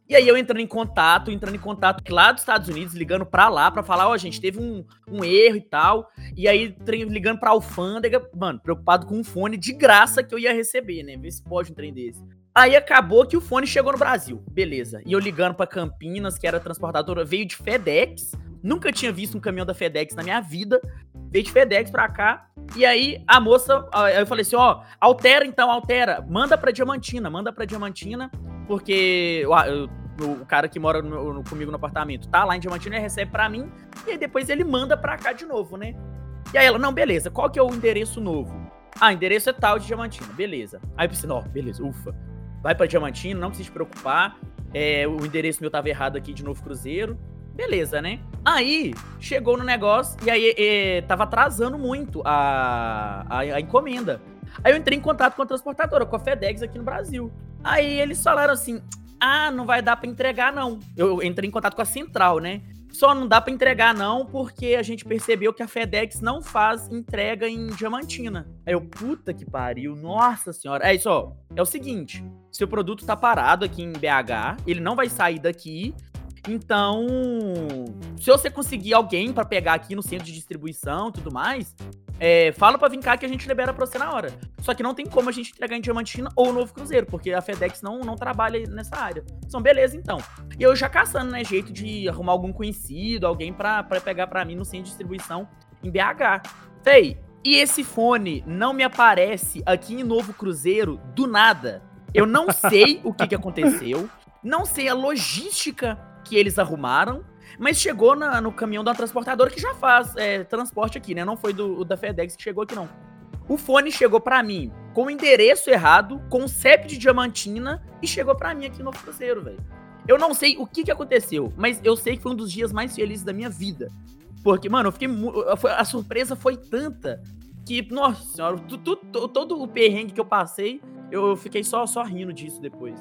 Speaker 1: E aí eu entrando em contato, entrando em contato lá dos Estados Unidos, ligando pra lá pra falar, ó, oh, gente, teve um, um erro e tal. E aí ligando pra alfândega, mano, preocupado com um fone de graça que eu ia receber, né? Ver se pode um trem desse. Aí acabou que o fone chegou no Brasil, beleza. E eu ligando pra Campinas, que era transportadora, veio de FedEx. Nunca tinha visto um caminhão da FedEx na minha vida veio de FedEx pra cá. E aí a moça, eu falei assim, ó, altera então, altera, manda pra Diamantina, manda pra Diamantina, porque o, o cara que mora no, no, comigo no apartamento tá lá em Diamantina, ele recebe pra mim, e aí depois ele manda pra cá de novo, né? E aí ela, não, beleza, qual que é o endereço novo? Ah, endereço é tal de Diamantina, beleza. Aí eu pensei, ó, beleza, ufa. Vai pra Diamantina, não precisa se preocupar. É, o endereço meu tava errado aqui de Novo Cruzeiro. Beleza, né? Aí chegou no negócio e aí e, tava atrasando muito a, a, a, encomenda. Aí eu entrei em contato com a transportadora, com a FedEx aqui no Brasil. Aí eles falaram assim: ah, não vai dar para entregar não. Eu entrei em contato com a central, né? Só não dá para entregar não, porque a gente percebeu que a FedEx não faz entrega em Diamantina. Aí eu, puta que pariu, nossa senhora. É isso, ó. É o seguinte: seu produto tá parado aqui em BH, ele não vai sair daqui, então, se você conseguir alguém para pegar aqui no centro de distribuição e tudo mais, é, fala pra vir cá que a gente libera pra você na hora. Só que não tem como a gente entregar em Diamantina ou Novo Cruzeiro, porque a FedEx não, não trabalha nessa área. São beleza, então. E eu já caçando, né, jeito de arrumar algum conhecido, alguém pra pegar pra mim no centro de distribuição em BH. Fei, E esse fone não me aparece aqui em Novo Cruzeiro do nada. Eu não sei o que, que aconteceu, não sei a logística que eles arrumaram, mas chegou na, no caminhão da transportadora que já faz é, transporte aqui, né? Não foi do da FedEx que chegou aqui, não. O fone chegou para mim com o endereço errado, com o CEP de Diamantina e chegou para mim aqui no Cruzeiro, velho. Eu não sei o que, que aconteceu, mas eu sei que foi um dos dias mais felizes da minha vida. Porque, mano, eu fiquei. A surpresa foi tanta que, nossa senhora, todo o perrengue que eu passei, eu fiquei só, só rindo disso depois.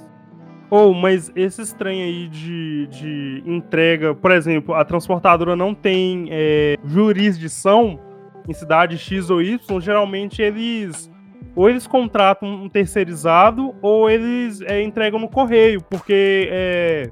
Speaker 3: Ou, oh, mas esse estranho aí de, de entrega, por exemplo, a transportadora não tem é, jurisdição em cidade X ou Y, geralmente eles ou eles contratam um terceirizado ou eles é, entregam no correio, porque é,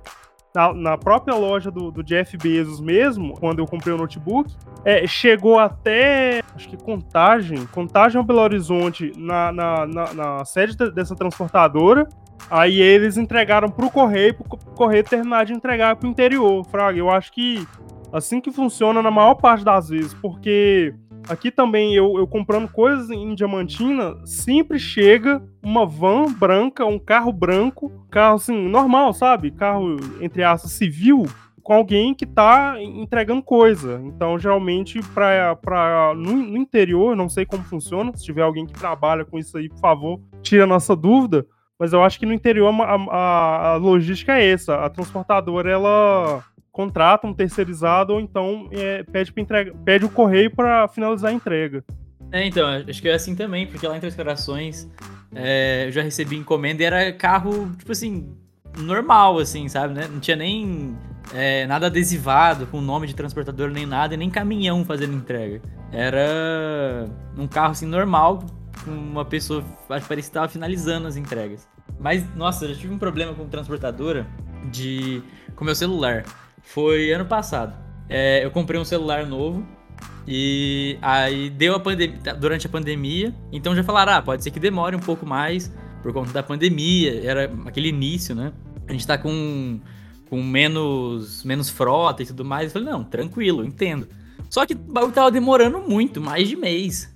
Speaker 3: na, na, própria loja do, do, Jeff Bezos mesmo, quando eu comprei o notebook, é, chegou até, acho que Contagem, Contagem ou Belo Horizonte, na, na, na, na sede dessa transportadora, aí eles entregaram pro correio, pro correio terminar de entregar pro interior, Fraga. Eu acho que assim que funciona na maior parte das vezes, porque Aqui também, eu, eu comprando coisas em Diamantina, sempre chega uma van branca, um carro branco, carro assim, normal, sabe? Carro, entre aspas, civil, com alguém que tá entregando coisa. Então, geralmente, pra, pra, no, no interior, não sei como funciona, se tiver alguém que trabalha com isso aí, por favor, tira a nossa dúvida. Mas eu acho que no interior a, a, a logística é essa. A transportadora, ela contrata um terceirizado ou então é, pede, entrega, pede o correio para finalizar a entrega.
Speaker 2: É, então, acho que é assim também, porque lá em Três Corações é, eu já recebi encomenda e era carro, tipo assim, normal, assim, sabe? Né? Não tinha nem é, nada adesivado com nome de transportador nem nada, e nem caminhão fazendo entrega. Era um carro, assim, normal, uma pessoa, acho que parecia que estava finalizando as entregas. Mas, nossa, eu já tive um problema com transportadora de com meu celular. Foi ano passado. É, eu comprei um celular novo e aí deu a pandemia durante a pandemia. Então já falaram, ah, pode ser que demore um pouco mais por conta da pandemia. Era aquele início, né? A gente tá com, com menos, menos frota e tudo mais. Eu falei, não, tranquilo, entendo. Só que o bagulho tava demorando muito, mais de mês.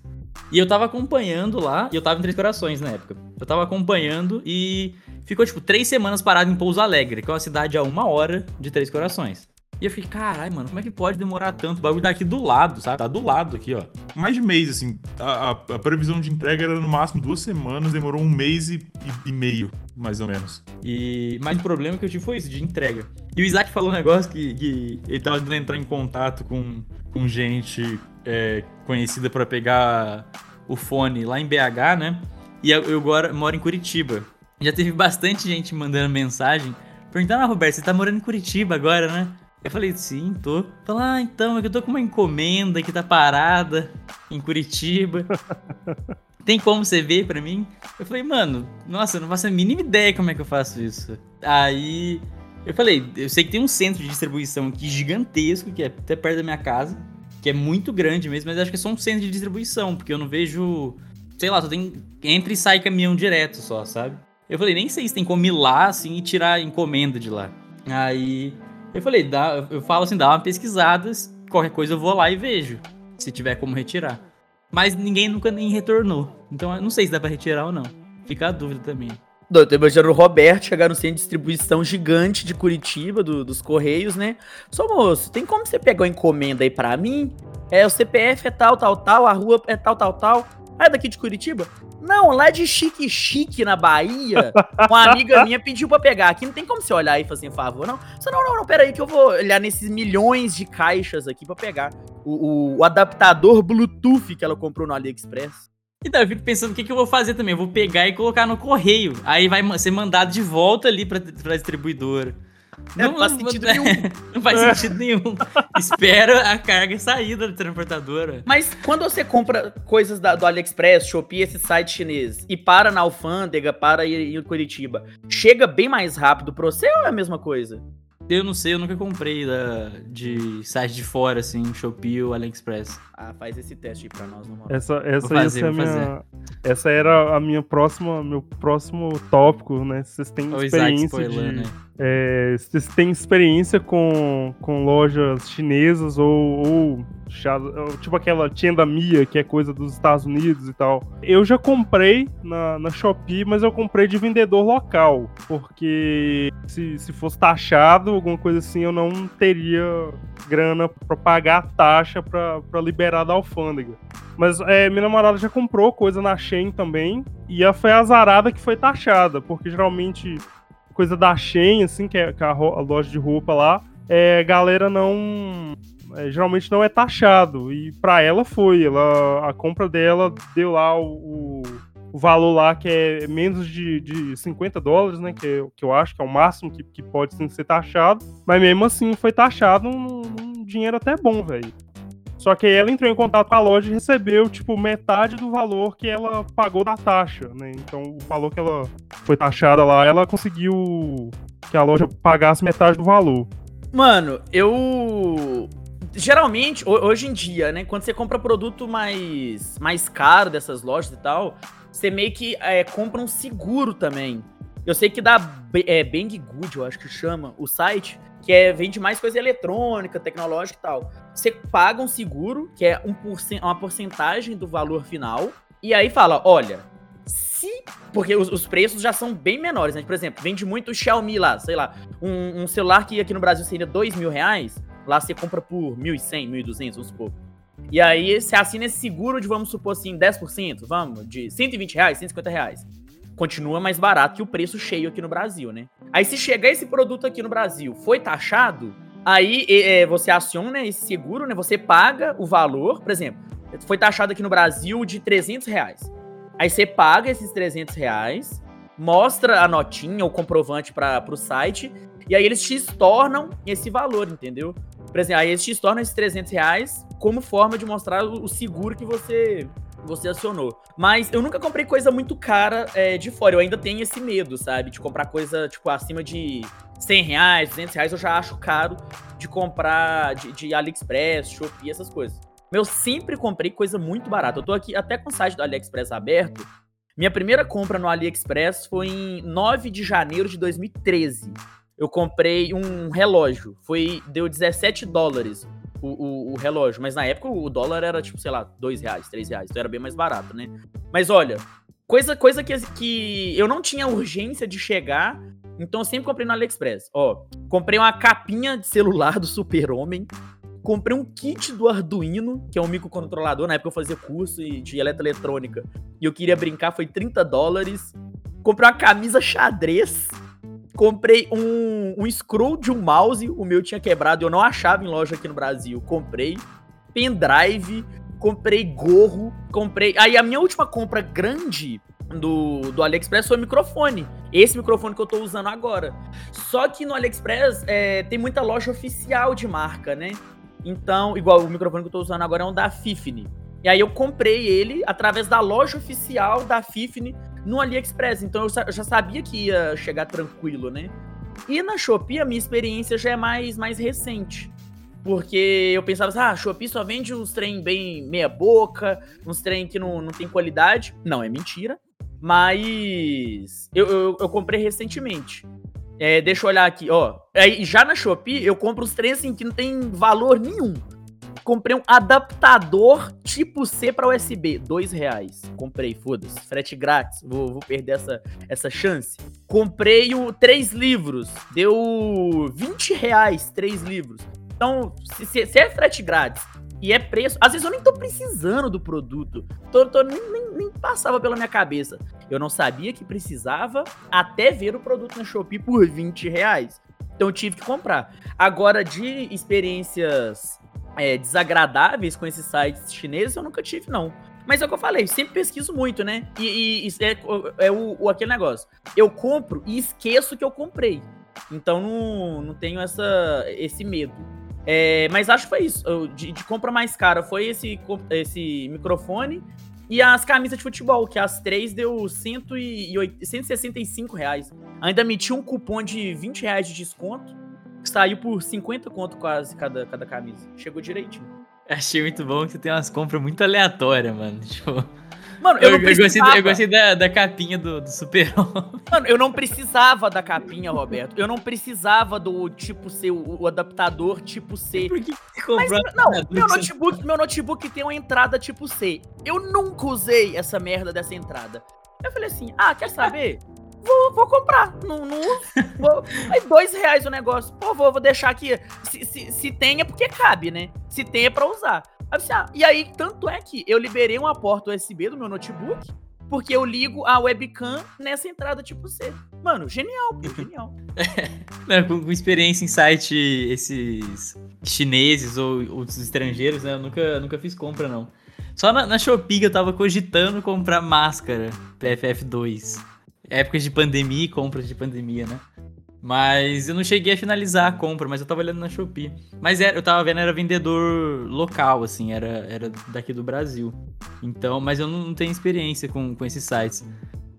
Speaker 2: E eu tava acompanhando lá, e eu tava em Três Corações na época. Eu tava acompanhando e ficou, tipo, três semanas parado em Pouso Alegre, que é uma cidade a uma hora de Três Corações. E eu fiquei, caralho, mano, como é que pode demorar tanto? O bagulho tá aqui do lado, sabe? Tá do lado aqui, ó.
Speaker 4: Mais de mês, assim. A, a, a previsão de entrega era no máximo duas semanas, demorou um mês e, e, e, meio, mais ou menos.
Speaker 2: E. Mas o problema que eu tive foi isso, de entrega. E o Isaac falou um negócio que, que ele tava tentando entrar em contato com, com gente é, conhecida para pegar o fone lá em BH, né? E eu, eu agora moro em Curitiba. Já teve bastante gente mandando mensagem perguntando: Ah, Roberto, você tá morando em Curitiba agora, né? Eu falei, sim, tô. Falar, ah, então, é que eu tô com uma encomenda que tá parada em Curitiba. Tem como você ver pra mim? Eu falei, mano, nossa, eu não faço a mínima ideia como é que eu faço isso. Aí eu falei, eu sei que tem um centro de distribuição aqui gigantesco, que é até perto da minha casa, que é muito grande mesmo, mas acho que é só um centro de distribuição, porque eu não vejo. Sei lá, só tem. Entra e sai caminhão direto só, sabe? Eu falei, nem sei se tem como ir lá, assim, e tirar encomenda de lá. Aí eu falei, dá, eu falo assim, dá uma pesquisada, qualquer coisa eu vou lá e vejo, se tiver como retirar. Mas ninguém nunca nem retornou. Então eu não sei se dá pra retirar ou não. Fica a dúvida também.
Speaker 1: Eu tô imaginando o Roberto chegar no centro de distribuição gigante de Curitiba, do, dos Correios, né? Só moço, tem como você pegar uma encomenda aí pra mim? É, o CPF é tal, tal, tal, a rua é tal, tal, tal. Ah, é daqui de Curitiba? Não, lá de Chique Chique, na Bahia, uma amiga minha pediu pra pegar. Aqui não tem como você olhar e fazer um favor, não. Você, não, não, não, pera aí que eu vou olhar nesses milhões de caixas aqui pra pegar o, o, o adaptador Bluetooth que ela comprou no AliExpress.
Speaker 2: Então, eu fico pensando o que, que eu vou fazer também. Eu vou pegar e colocar no correio. Aí vai ser mandado de volta ali pra, pra distribuidora.
Speaker 1: Não, não faz sentido nenhum.
Speaker 2: não faz sentido nenhum. Espera a carga sair da transportadora.
Speaker 1: Mas quando você compra coisas da, do AliExpress, Shopee, esse site chinês, e para na alfândega, para ir em Curitiba, chega bem mais rápido pra você ou é a mesma coisa?
Speaker 2: Eu não sei, eu nunca comprei da, de site de fora, assim, Shopee ou AliExpress.
Speaker 1: Ah, faz esse teste aí pra nós,
Speaker 3: não Essa, essa, fazer, essa, minha, essa era a minha próxima, meu próximo tópico, né? Vocês têm o experiência de, né? É, têm experiência com, com lojas chinesas ou, ou, tipo aquela Tienda Mia, que é coisa dos Estados Unidos e tal. Eu já comprei na, na Shopee, mas eu comprei de vendedor local, porque se, se fosse taxado, alguma coisa assim, eu não teria grana para pagar a taxa para liberar da alfândega. Mas é, minha namorada já comprou coisa na Shein também, e a foi azarada que foi taxada, porque geralmente coisa da Shein, assim, que é, que é a, loja de roupa lá, é, galera não. É, geralmente não é taxado. E para ela foi. Ela, a compra dela deu lá o, o valor lá que é menos de, de 50 dólares, né? Que, é, que eu acho que é o máximo que, que pode ser taxado. Mas mesmo assim foi taxado um, um dinheiro até bom, velho. Só que ela entrou em contato com a loja e recebeu, tipo, metade do valor que ela pagou da taxa, né? Então, o valor que ela foi taxada lá, ela conseguiu que a loja pagasse metade do valor.
Speaker 1: Mano, eu. Geralmente, hoje em dia, né? Quando você compra produto mais, mais caro dessas lojas e tal, você meio que é, compra um seguro também. Eu sei que da é, Bang Good, eu acho que chama, o site, que é, vende mais coisa eletrônica, tecnológica e tal. Você paga um seguro, que é um porcent, uma porcentagem do valor final, e aí fala, olha, se... Porque os, os, preços já são bem menores, né? Por exemplo, vende muito Xiaomi lá, sei lá, um, um celular que aqui no Brasil seria dois mil reais, lá você compra por 1.100, 1.200, vamos supor. E aí você assina esse seguro de, vamos supor assim, 10%, vamos, de 120 reais, 150 reais continua mais barato que o preço cheio aqui no Brasil, né? Aí se chegar esse produto aqui no Brasil, foi taxado, aí é, você aciona esse seguro, né? Você paga o valor, por exemplo, foi taxado aqui no Brasil de 300 reais. Aí você paga esses 300 reais, mostra a notinha, o comprovante para o site, e aí eles te tornam esse valor, entendeu? Por exemplo, aí eles te tornam esses 300 reais como forma de mostrar o seguro que você você acionou. Mas eu nunca comprei coisa muito cara é, de fora. Eu ainda tenho esse medo, sabe? De comprar coisa, tipo, acima de 100 reais, 200 reais. Eu já acho caro de comprar de, de AliExpress, Shopee, essas coisas. Eu sempre comprei coisa muito barata. Eu tô aqui até com o site do AliExpress aberto. Minha primeira compra no AliExpress foi em 9 de janeiro de 2013. Eu comprei um relógio. Foi deu 17 dólares o, o, o, relógio. Mas na época o dólar era, tipo, sei lá, dois reais, três reais. Então era bem mais barato, né? Mas olha, coisa, coisa que, que eu não tinha urgência de chegar. Então eu sempre comprei no AliExpress. Ó, comprei uma capinha de celular do Super-Homem. Comprei um kit do Arduino, que é um microcontrolador. Na época eu fazia curso de eletroeletrônica. E eu queria brincar, foi 30 dólares. Comprei uma camisa xadrez Comprei um, um scroll de um mouse, o meu tinha quebrado, eu não achava em loja aqui no Brasil. Comprei pendrive, comprei gorro, comprei. Aí a minha última compra grande do, do AliExpress foi o microfone. Esse microfone que eu tô usando agora. Só que no AliExpress é, tem muita loja oficial de marca, né? Então, igual o microfone que eu tô usando agora é um da Fifne. E aí eu comprei ele através da loja oficial da Fifne no AliExpress. Então eu já sabia que ia chegar tranquilo, né? E na Shopee a minha experiência já é mais, mais recente. Porque eu pensava assim, ah, a Shopee só vende uns trem bem meia boca, uns trem que não, não tem qualidade. Não, é mentira. Mas eu, eu, eu comprei recentemente. É, deixa eu olhar aqui, ó. Aí, já na Shopee eu compro os trens assim que não tem valor nenhum. Comprei um adaptador tipo C para USB, dois reais. Comprei, foda-se, frete grátis, vou, vou perder essa, essa chance. Comprei o, três livros, deu 20 reais, três livros. Então, se, se, se, é frete grátis e é preço, às vezes eu nem tô precisando do produto, tô, tô nem, nem, nem, passava pela minha cabeça. Eu não sabia que precisava até ver o produto na Shopee por 20 reais. Então eu tive que comprar. Agora, de experiências é, desagradáveis com esses sites chineses eu nunca tive, não. Mas é o que eu falei, sempre pesquiso muito, né? E, e é, é o, o, aquele negócio. Eu compro e esqueço que eu comprei. Então não, não tenho essa, esse medo. É, mas acho que foi isso. De, de, compra mais cara foi esse, esse microfone e as camisas de futebol, que as três deu 108, 165 reais. Ainda meti um cupom de 20 reais de desconto. Saiu por 50 conto quase cada, cada camisa. Chegou direitinho.
Speaker 2: Achei muito bom que você tem umas compras muito aleatórias, mano. Tipo,
Speaker 1: Mano, eu,
Speaker 2: Eu,
Speaker 1: não
Speaker 2: eu gostei,
Speaker 1: precisava.
Speaker 2: eu gostei da, da capinha do, do Super
Speaker 1: Mano, eu não precisava da capinha, Roberto. Eu não precisava do tipo C, o, o adaptador tipo C.
Speaker 2: Por que você
Speaker 1: Mas,
Speaker 2: comprou?
Speaker 1: não,
Speaker 2: Ah,
Speaker 1: meu notebook, meu notebook tem uma entrada tipo C. Eu nunca usei essa merda dessa entrada. Eu falei assim, ah, quer saber? Vou, vou comprar. Não, não. Vou... Aí, dois reais o negócio. Pô, vou, vou deixar aqui. Se, se, se tem é porque cabe, né? Se tem é pra usar. Aí, disse, ah, e aí, tanto é que eu liberei uma porta USB do meu notebook, porque eu ligo a webcam nessa entrada tipo C. Mano, genial, pô, genial.
Speaker 2: Não, com, com experiência em site, esses chineses ou outros estrangeiros, né? Eu nunca, nunca fiz compra, não. Só na, na Shopee eu tava cogitando comprar máscara PFF2. Épocas de pandemia e compras de pandemia, né? Mas eu não cheguei a finalizar a compra, mas eu tava olhando na Shopee. Mas era, eu tava vendo, era vendedor local, assim, era, era daqui do Brasil. Então, mas eu não, não tenho experiência com, com esses sites.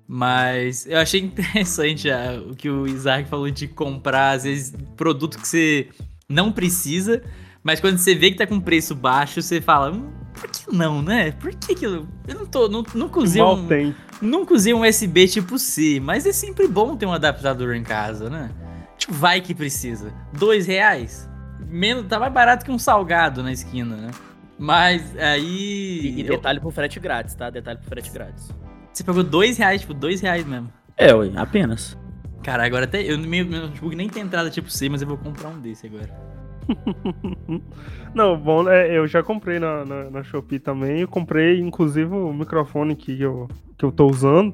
Speaker 2: Mas eu achei interessante ah, o que o Isaac falou de comprar, às vezes, produto que você não precisa, mas quando você vê que tá com preço baixo, você fala, hum, por que não, né? Por que que eu... Eu não tô, não, nunca usei
Speaker 3: Mal
Speaker 2: um...
Speaker 3: tem.
Speaker 2: Nunca usei um USB tipo C, mas é sempre bom ter um adaptador em casa, né? Tipo, vai que precisa. Dois reais? Menos, tá mais barato que um salgado na esquina, né? Mas aí.
Speaker 1: E, e
Speaker 2: eu-
Speaker 1: detalhe pro frete grátis, tá? Detalhe pro frete grátis.
Speaker 2: você pagou dois reais, tipo, dois reais mesmo.
Speaker 1: É, ué, apenas.
Speaker 2: Cara, agora até. Eu, meu, meu notebook nem tem entrada tipo C, mas eu vou comprar um desse agora.
Speaker 3: Não, bom, é, eu já comprei na, na, na Shopee também. Eu comprei, inclusive, o microfone que eu, que eu tô usando.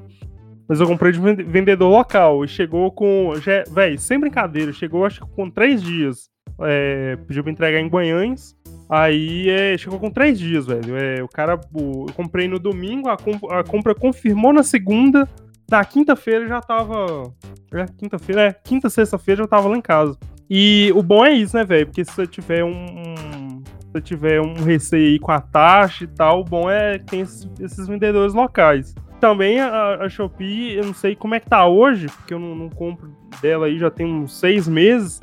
Speaker 3: Mas eu comprei de vende- vendedor local. E chegou com. Já, véi, sem brincadeira, chegou acho que com três dias. É, pediu pra entregar em Guanhães. Aí é, chegou com três dias, velho. É, o cara. o- eu comprei no domingo, a, com- a compra confirmou na segunda. Na quinta-feira já tava. É, quinta-feira, é, quinta, sexta-feira já tava lá em casa. E o bom é isso, né, velho? Porque se você tiver um, Se você tiver um receio aí com a taxa e tal, o bom é que tem esses, esses vendedores locais. Também a, a Shopee, eu não sei como é que tá hoje, porque eu não, não compro dela aí já tem uns seis meses.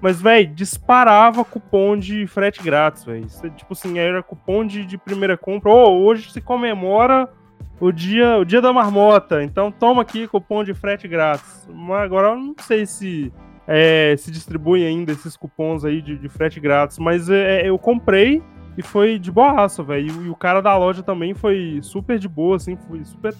Speaker 3: Mas, velho, disparava cupom de frete grátis, velho. Tipo assim, era cupom de, de primeira compra. Ô, hoje se comemora o dia, o dia da marmota. Então toma aqui cupom de frete grátis. Mas agora eu não sei se é, se distribui ainda esses cupons aí de, de frete grátis. Mas é, eu comprei e foi de boaça, velho. E, o- cara da loja também foi super de boa, assim, foi super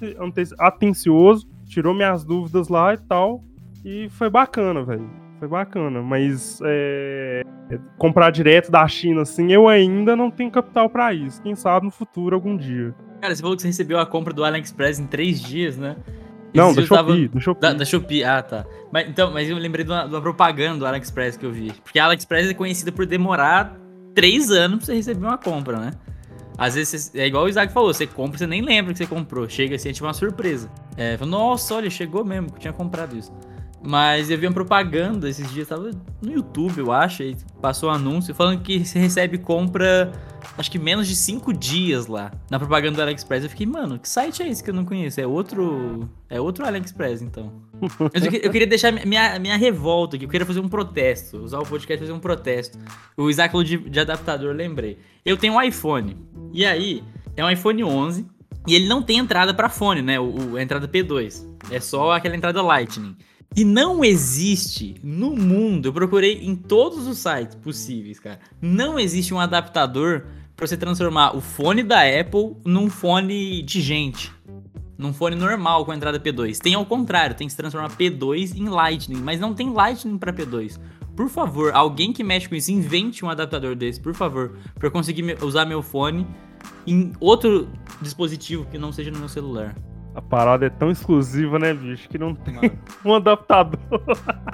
Speaker 3: atencioso. Tirou minhas dúvidas lá e tal. E foi bacana, velho. Foi bacana, mas é, é, comprar direto da China, assim, eu ainda não tenho capital pra isso. Quem sabe no futuro, algum dia.
Speaker 2: Cara, você falou que você recebeu a compra do AliExpress em três dias, né?
Speaker 3: Não, da
Speaker 2: eu tava-
Speaker 3: Shopee, da Shopee.
Speaker 2: Da, Shopee, ah, tá. Mas, então, mas eu lembrei de uma, de uma propaganda do AliExpress que eu vi. Porque a AliExpress é conhecida por demorar três anos pra você receber uma compra, né? Às vezes, é igual o Isaac falou, você compra, você nem lembra que você comprou. Chega assim, é tipo uma surpresa. É, fala, nossa, olha, chegou mesmo, que eu tinha comprado isso. Mas eu vi uma propaganda esses dias, tava no YouTube, eu acho, aí passou um anúncio falando que você recebe compra, acho que menos de cinco dias lá, na propaganda do AliExpress. Eu fiquei, mano, que site é esse que eu não conheço? É outro, é outro AliExpress, então. Eu, eu queria deixar minha, minha revolta aqui, eu queria fazer um protesto, usar o podcast fazer um protesto. O Isaac de, de adaptador, eu lembrei. Eu tenho um iPhone, e aí, é um iPhone 11, e ele não tem entrada pra fone, né? O, o- a entrada P2. É só aquela entrada Lightning. E não existe no mundo, eu procurei em todos os sites possíveis, cara. Não existe um adaptador pra você transformar o fone da Apple num fone de gente. Num fone normal com a entrada P2. Tem ao contrário, tem que se transformar P2 em Lightning, mas não tem Lightning pra P2. Por favor, alguém que mexe com isso, invente um adaptador desse, por favor, pra eu conseguir usar meu fone em outro dispositivo que não seja no meu celular.
Speaker 3: A parada é tão exclusiva, né, bicho, que não tem um adaptador.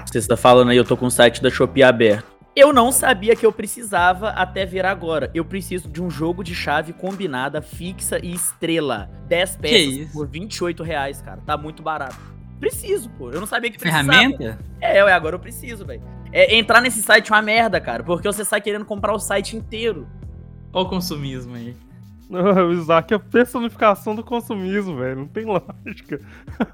Speaker 1: Você está falando aí, eu tô com o site da Shopee aberto. Eu não sabia que eu precisava até ver agora. Eu preciso de um jogo de chave combinada, fixa e estrela. 10 peças por 28 reais, cara. Tá muito barato. Preciso, pô. Eu não sabia que precisava.
Speaker 2: Ferramenta?
Speaker 1: É, ué, agora eu preciso, velho. É, entrar nesse site é uma merda, cara. Porque você sai querendo comprar o site inteiro.
Speaker 2: Olha o consumismo aí.
Speaker 3: o Isaac é a personificação do consumismo, velho. Não tem lógica.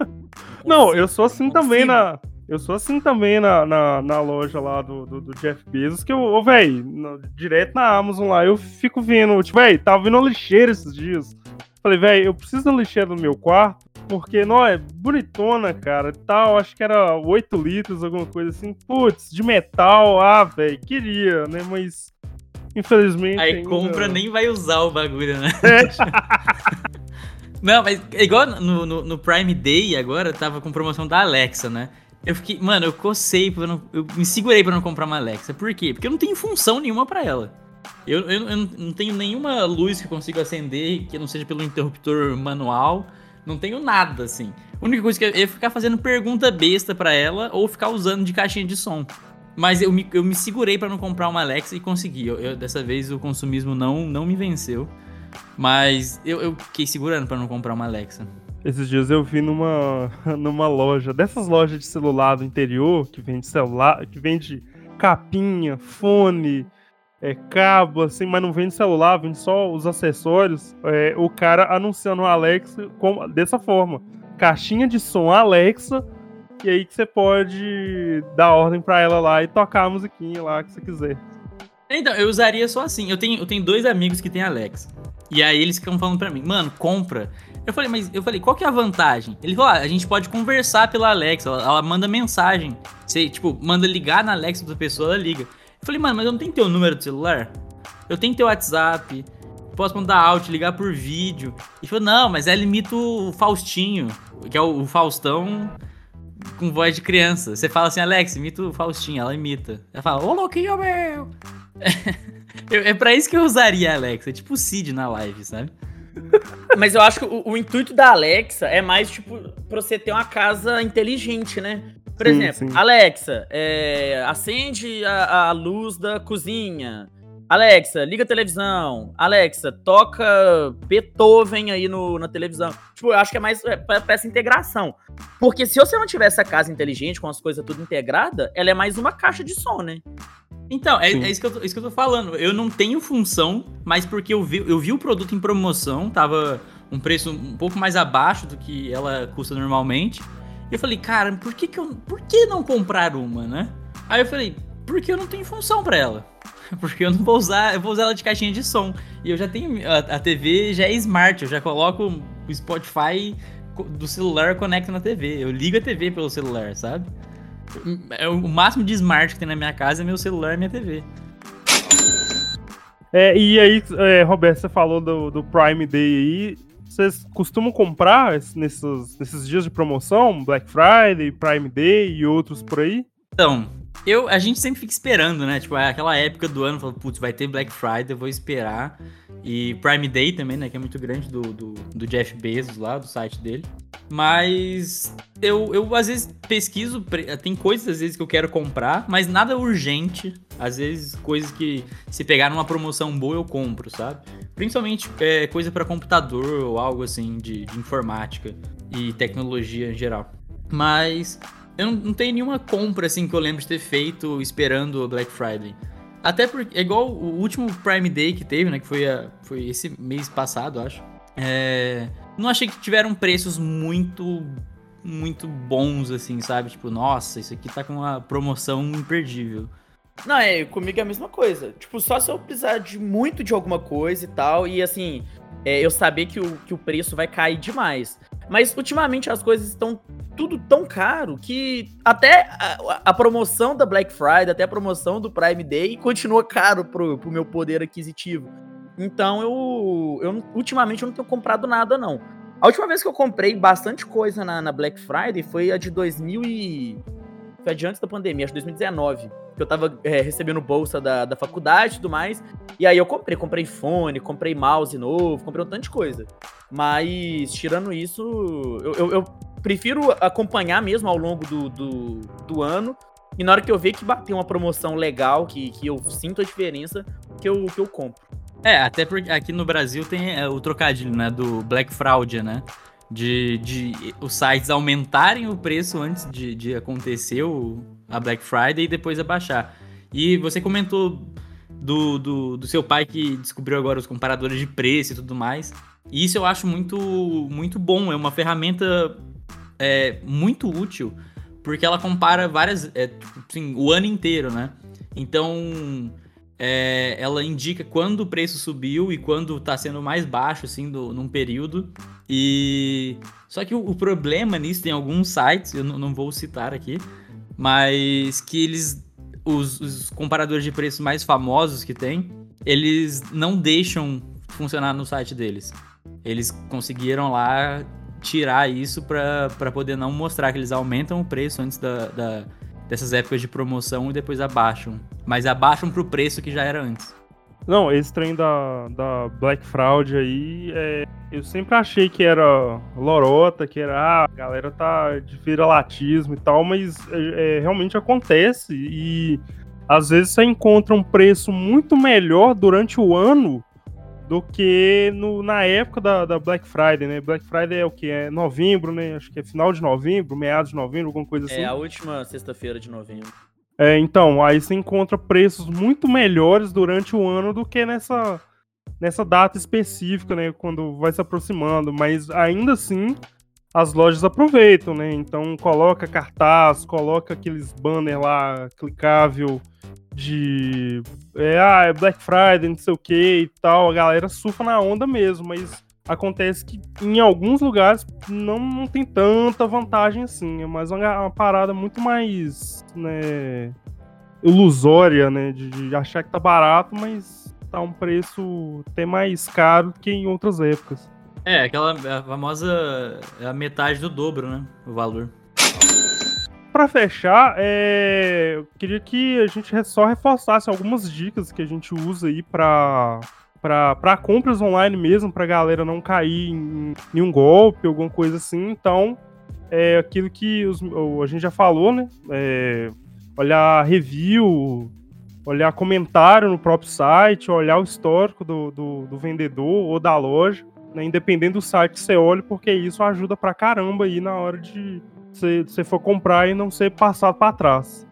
Speaker 3: Não, eu sou assim também na. Eu sou assim também na, na, na loja lá do, do, do Jeff Bezos, que eu, véi, no- direto na Amazon lá, eu fico vendo, tipo, véi, tava vindo uma lixeira esses dias. Falei, velho, eu preciso da lixeira no meu quarto, porque, não, é bonitona, cara, tal, acho que era 8 litros, alguma coisa assim. Putz, de metal, ah, velho, queria, né, mas infelizmente...
Speaker 2: Aí
Speaker 3: ainda...
Speaker 2: compra, nem vai usar o bagulho, né? É. Não, mas igual no, no, no, Prime Day agora, tava com promoção da Alexa, né? Eu fiquei, mano, eu cocei, pra não, eu me segurei pra não comprar uma Alexa. Por quê? Porque eu não tenho função nenhuma para ela. Eu, eu, eu, não tenho nenhuma luz que eu consiga acender que não seja pelo interruptor manual. Não tenho nada, assim. A única coisa que eu ia ficar fazendo pergunta besta para ela ou ficar usando de caixinha de som. Mas eu me, eu me segurei para não comprar uma Alexa e consegui. Eu, eu, dessa vez o consumismo não, não me venceu. Mas eu, eu fiquei segurando para não comprar uma Alexa.
Speaker 3: Esses dias eu vi numa, numa loja, dessas lojas de celular do interior, que vende celular, que vende capinha, fone, é, cabo, assim, mas não vende celular, vende só os acessórios. É, o cara anunciando o Alexa dessa forma: caixinha de som Alexa, e aí que você pode dar ordem para ela lá e tocar a musiquinha lá que você quiser.
Speaker 2: Então, eu usaria só assim. Eu tenho, eu tenho dois amigos que têm Alexa. E aí eles ficam falando pra mim, mano, compra. Eu falei, mas eu falei, qual que é a vantagem? Ele falou, ah, a gente pode conversar pela Alexa, ela, ela, manda mensagem. Você, tipo, manda ligar na Alexa da pessoa, ela liga. Eu falei, mano, mas eu não tenho teu número de celular? Eu tenho teu WhatsApp, posso mandar áudio, ligar por vídeo. Ele falou, não, mas ela imita o Faustinho, que é o, o Faustão com voz de criança. Você fala assim, Alex, imita o Faustinho, ela imita. Ela fala, ô louquinho meu! é pra isso que eu usaria a Alexa, tipo o Cid na live, sabe?
Speaker 1: Mas eu acho que o, o, intuito da Alexa é mais, tipo, pra você ter uma casa inteligente, né? Por sim, exemplo, sim. Alexa, é, acende a, a, luz da cozinha. Alexa, liga a televisão. Alexa, toca Beethoven aí no, na televisão. Tipo, eu acho que é mais é, pra, pra essa integração. Porque se você não tiver essa casa inteligente, com as coisas tudo integrada, ela é mais uma caixa de som, né?
Speaker 2: Então, é, é, isso, que eu, isso que eu tô falando. Eu não tenho função, mas porque eu vi, eu vi o produto em promoção, tava um preço um pouco mais abaixo do que ela custa normalmente. E eu falei, cara, por que, que eu. Por que não comprar uma, né? Aí eu falei, porque eu não tenho função para ela. Porque eu não vou usar, eu vou usar ela de caixinha de som. E eu já tenho. A, a TV já é smart, eu já coloco o Spotify do celular conecta na TV. Eu ligo a TV pelo celular, sabe? É o máximo de smart que tem na minha casa é meu celular e minha TV.
Speaker 3: É, e aí, é, Roberto, você falou do, do Prime Day aí. Vocês costumam comprar nesses, nesses dias de promoção? Black Friday, Prime Day e outros por aí?
Speaker 2: Então, eu, a gente sempre fica esperando, né? Tipo, é aquela época do ano, fala, putz, vai ter Black Friday, eu vou esperar. E Prime Day também, né? Que é muito grande do, do, do Jeff Bezos lá, do site dele. Mas eu, eu às vezes pesquiso, tem coisas às vezes que eu quero comprar, mas nada urgente. Às vezes coisas que se pegar numa promoção boa eu compro, sabe? Principalmente é, coisa para computador ou algo assim de, de informática e tecnologia em geral. Mas eu não, tenho nenhuma compra assim que eu lembro de ter feito esperando o Black Friday. Até porque é igual o último Prime Day que teve, né? Que foi, a, foi esse mês passado, acho. É, não achei que tiveram preços muito muito bons, assim, sabe? Tipo, nossa, isso aqui tá com uma promoção imperdível.
Speaker 1: Não, é, comigo é a mesma coisa. Tipo, só se eu precisar de muito de alguma coisa e tal, e assim, é, eu saber que o, que o preço vai cair demais. Mas ultimamente as coisas estão tudo tão caro que até a, a, promoção da Black Friday, até a promoção do Prime Day continua caro pro, pro meu poder aquisitivo. Então eu, eu ultimamente eu não tenho comprado nada não. A última vez que eu comprei bastante coisa na, na Black Friday foi a de 2000 e foi de antes da pandemia, acho que 2019 que eu tava é, recebendo bolsa da, da faculdade e tudo mais. E aí eu comprei, comprei fone, comprei mouse novo, comprei um tanto de coisa. Mas, tirando isso, eu, eu, eu prefiro acompanhar mesmo ao longo do, do, do, ano. E na hora que eu ver que bater uma promoção legal, que, que eu sinto a diferença, que eu, que eu compro.
Speaker 2: É, até porque aqui no Brasil tem é, o trocadilho, né, do Black Fraud, né? De, de os sites aumentarem o preço antes de, de acontecer o, a Black Friday e depois abaixar. E você comentou do, do, do, seu pai que descobriu agora os comparadores de preço e tudo mais. E isso eu acho muito, muito bom. É uma ferramenta é, muito útil, porque ela compara várias. É, assim, o ano inteiro, né? Então. é, ela indica quando o preço subiu e quando tá sendo mais baixo, assim, do, num período. E. Só que o, o problema nisso tem alguns sites, eu não vou citar aqui, mas que eles. Os, os comparadores de preços mais famosos que tem, eles não deixam funcionar no site deles. Eles conseguiram lá tirar isso para poder não mostrar que eles aumentam o preço antes da, da, dessas épocas de promoção e depois abaixam. Mas abaixam pro preço que já era antes.
Speaker 3: Não, esse trem da, da Black Fraud aí, é, eu sempre achei que era lorota, que era, ah, a galera tá de viralatismo e tal, mas é, é, realmente acontece e às vezes você encontra um preço muito melhor durante o ano do que no, na época da, da, Black Friday, né? Black Friday é o que? É novembro, né? Acho que é final de novembro, meados de novembro, alguma coisa assim.
Speaker 1: É a última sexta-feira de novembro.
Speaker 3: É, então, aí você encontra preços muito melhores durante o ano do que nessa, nessa data específica, né? Quando vai se aproximando. Mas ainda assim, as lojas aproveitam, né? Então coloca cartaz, coloca aqueles banners lá clicável de é, ah, é Black Friday, não sei o que e tal, a galera surfa na onda mesmo, mas acontece que em alguns lugares não, não tem tanta vantagem assim, é mais uma, uma parada muito mais, né, ilusória, né, de, de, achar que tá barato, mas tá um preço até mais caro que em outras épocas.
Speaker 2: É, aquela a famosa a metade do dobro, né, o valor
Speaker 3: para fechar, é... eu queria que a gente só reforçasse algumas dicas que a gente usa aí para para compras online mesmo, para galera não cair em nenhum golpe, alguma coisa assim. Então, é aquilo que os, a gente já falou, né? É, olhar review, olhar comentário no próprio site, olhar o histórico do, do, do vendedor ou da loja, né? do site que você olhe, porque isso ajuda pra caramba aí na hora de, se você for comprar e não ser passado para trás.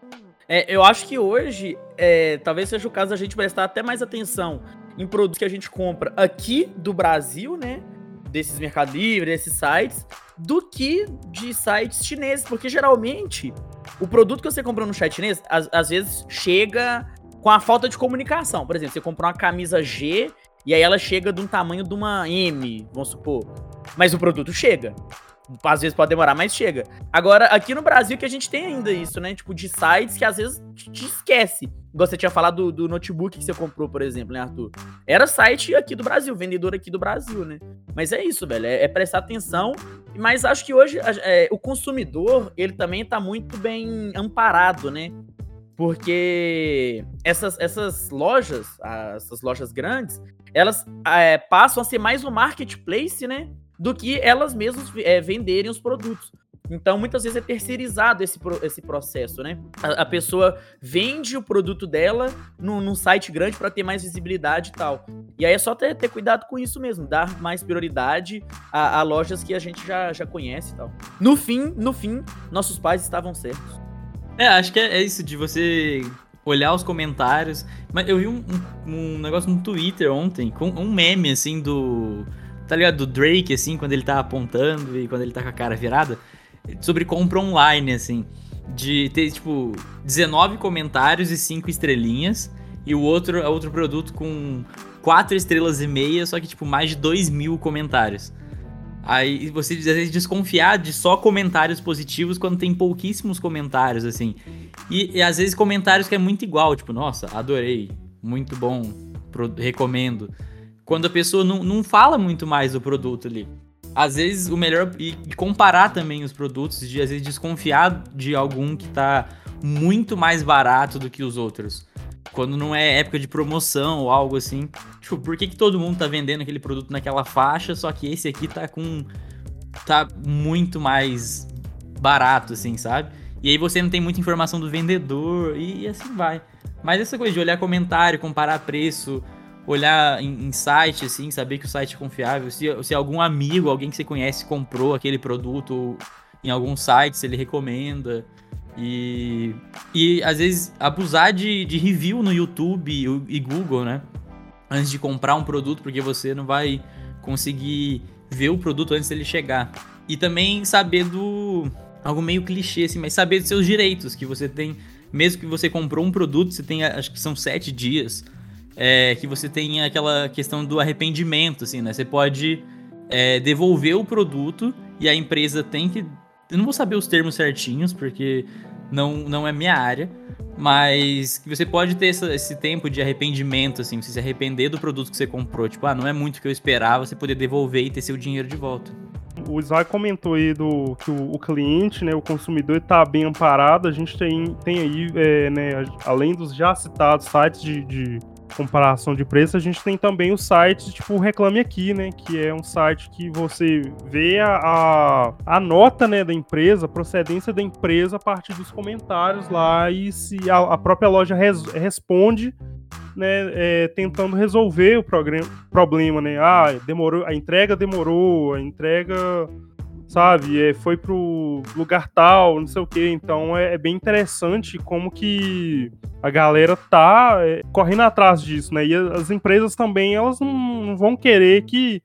Speaker 1: É, eu acho que hoje, é, talvez seja o caso da gente prestar até mais atenção em produtos que a gente compra aqui do Brasil, né? Desses Mercado Livre, desses sites, do que de sites chineses. Porque geralmente, o produto que você comprou no site chinês, às, às vezes chega com a falta de comunicação. Por exemplo, você comprou uma camisa G e aí ela chega de um tamanho de uma M, vamos supor. Mas o produto chega. Às vezes pode demorar, mas chega. Agora, aqui no Brasil que a gente tem ainda isso, né? Tipo, de sites que às vezes te esquece. Igual você tinha falado do, do, notebook que você comprou, por exemplo, né, Arthur? Era site aqui do Brasil, vendedor aqui do Brasil, né? Mas é isso, velho. É, é prestar atenção. Mas acho que hoje é, o consumidor, ele também tá muito bem amparado, né? Porque essas, essas lojas, essas lojas grandes, elas é, passam a ser mais um marketplace, né? do que elas mesmas é, venderem os produtos. Então, muitas vezes é terceirizado esse, esse processo, né? A, a pessoa vende o produto dela num, num site grande para ter mais visibilidade e tal. E aí é só ter, ter cuidado com isso mesmo, dar mais prioridade a, a, lojas que a gente já, já conhece e tal. No fim, no fim, nossos pais estavam certos.
Speaker 2: É, acho que é, é isso de você olhar os comentários. Mas eu vi um, um, um negócio no Twitter ontem, com um meme, assim, do tá ligado? Do Drake, assim, quando ele tá apontando e quando ele tá com a cara virada, sobre compra online, assim. De ter, tipo, 19 comentários e 5 estrelinhas. E o outro, é outro produto com 4 estrelas e meia, só que, tipo, mais de 2 mil comentários. Aí você às vezes desconfiar de só comentários positivos quando tem pouquíssimos comentários, assim. E, e às vezes comentários que é muito igual, tipo, nossa, adorei, muito bom, recomendo quando a pessoa não, não fala muito mais do produto ali. Às vezes o melhor. E comparar também os produtos, de às vezes desconfiar de algum que tá muito mais barato do que os outros. Quando não é época de promoção ou algo assim. Tipo, por que, que todo mundo tá vendendo aquele produto naquela faixa, só que esse aqui tá com. tá muito mais barato, assim, sabe? E aí você não tem muita informação do vendedor e assim vai. Mas essa coisa de olhar comentário, comparar preço, olhar em, em, site, assim, saber que o site é confiável. Se, se algum amigo, alguém que você conhece, comprou aquele produto em algum site, se ele recomenda. E, e às vezes abusar de, de review no YouTube e, e Google, né? Antes de comprar um produto, porque você não vai conseguir ver o produto antes dele chegar. E também saber do. Algo meio clichê, assim, mas saber dos seus direitos, que você tem. Mesmo que você comprou um produto, você tem, acho que são sete dias é que você tem aquela questão do arrependimento, assim, né? Você pode é, devolver o produto e a empresa tem que. Eu não vou saber os termos certinhos, porque não, não é minha área, mas que você pode ter essa, esse tempo de arrependimento, assim, você se arrepender do produto que você comprou. Tipo, ah, não é muito o que eu esperava, você poder devolver e ter seu dinheiro de volta.
Speaker 3: O Isaac comentou aí do que o, o cliente, né, o consumidor está bem amparado. A gente tem, tem aí, é, né, além dos já citados sites de, de comparação de preço, a gente tem também o site tipo Reclame Aqui, né? Que é um site que você vê a, a, nota né, da empresa, a procedência da empresa a partir dos comentários lá e se a, a própria loja res, responde. Né, é, tentando resolver o problema, né? Ah, demorou, a entrega demorou, a entrega sabe? É, foi pro lugar tal, não sei o que. Então é, é, bem interessante como que a galera tá é, correndo atrás disso, né? E as empresas também, elas não, não vão querer que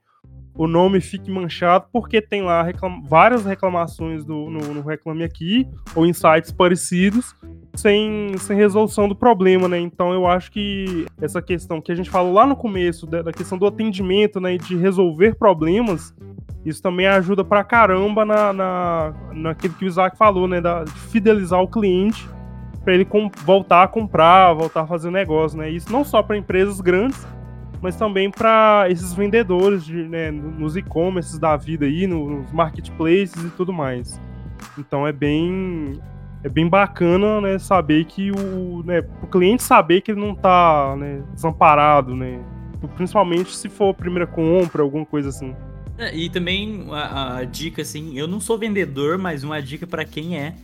Speaker 3: o nome fique manchado porque tem lá reclam várias reclamações do, no, no, Reclame Aqui ou em sites parecidos sem, sem resolução do problema, né? Então eu acho que essa questão que a gente falou lá no começo, da, da questão do atendimento, né, e de resolver problemas, isso também ajuda pra caramba na, na, naquilo que o Isaac falou, né? Da, de fidelizar o cliente para ele voltar a comprar, voltar a fazer negócio, né? Isso não só para empresas grandes, mas também para esses vendedores de, né, nos e-commerces da vida aí, nos marketplaces e tudo mais. Então é bem é bem bacana, né, saber que o, né, o cliente saber que ele não está né, desamparado, né? Principalmente se for a primeira compra, alguma coisa assim.
Speaker 2: É, e também a, a, dica, assim, eu não sou vendedor, mas uma dica para quem é,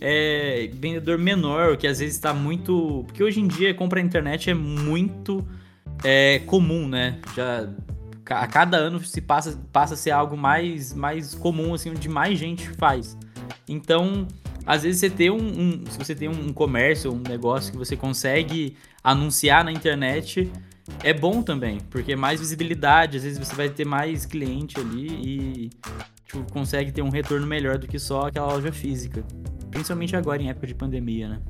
Speaker 2: é vendedor menor, que às vezes está muito. Porque hoje em dia comprar na internet é muito é, comum, né? Já a cada ano se passa, passa a ser algo mais, mais comum, assim, onde mais gente faz. Então, às vezes você tem um, um, se você tem um comércio, um negócio que você consegue anunciar na internet, é bom também, porque mais visibilidade, às vezes você vai ter mais cliente ali e tipo, consegue ter um retorno melhor do que só aquela loja física. Principalmente agora em época de pandemia, né?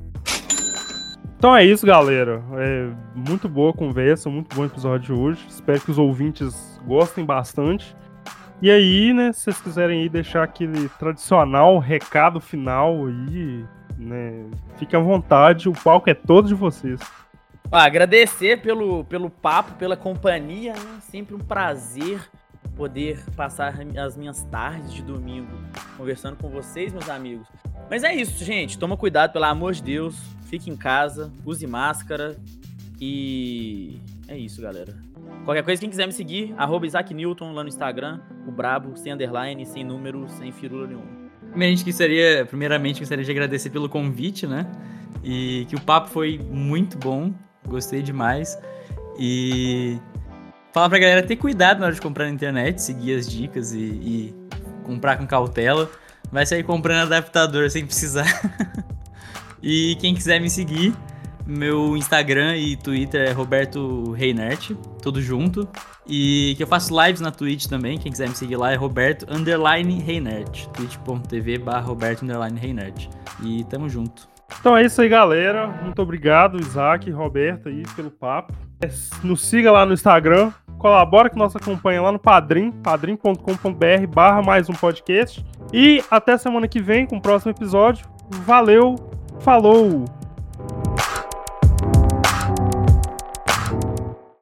Speaker 3: Então é isso, galera. É muito boa conversa, muito bom episódio de hoje. Espero que os ouvintes gostem bastante. E aí, né, se vocês quiserem aí deixar aquele tradicional recado final aí, né, fiquem à vontade, o palco é todo de vocês.
Speaker 1: Ah, agradecer pelo, pelo papo, pela companhia, né? Sempre um prazer poder passar as minhas tardes de domingo conversando com vocês, meus amigos. Mas é isso, gente. Toma cuidado, pelo amor de Deus. Fique em casa, use máscara e é isso, galera. Qualquer coisa, quem quiser me seguir, arroba Isaac Newton lá no Instagram, o brabo, sem underline, sem número, sem firula nenhuma.
Speaker 2: Primeiramente, gostaria, primeiramente, gostaria de agradecer pelo convite, né? E que o papo foi muito bom. Gostei demais. E falar pra galera ter cuidado na hora de comprar na internet, seguir as dicas e, e comprar com cautela. Vai sair comprando adaptador sem precisar. e quem quiser me seguir, meu Instagram e Twitter é Roberto Reinert, tudo junto. E que eu faço lives na Twitch também, quem quiser me seguir lá é Roberto Underline Reinert, twitch.tv barra Roberto Underline Reinert. E tamo junto.
Speaker 3: Então é isso aí, galera. Muito obrigado, Isaac e Roberto, aí, pelo papo. Nos siga lá no Instagram, colabora com nossa campanha lá no Padrim, padrim.com.br barra mais um podcast. E até semana que vem com o próximo episódio. Valeu, falou!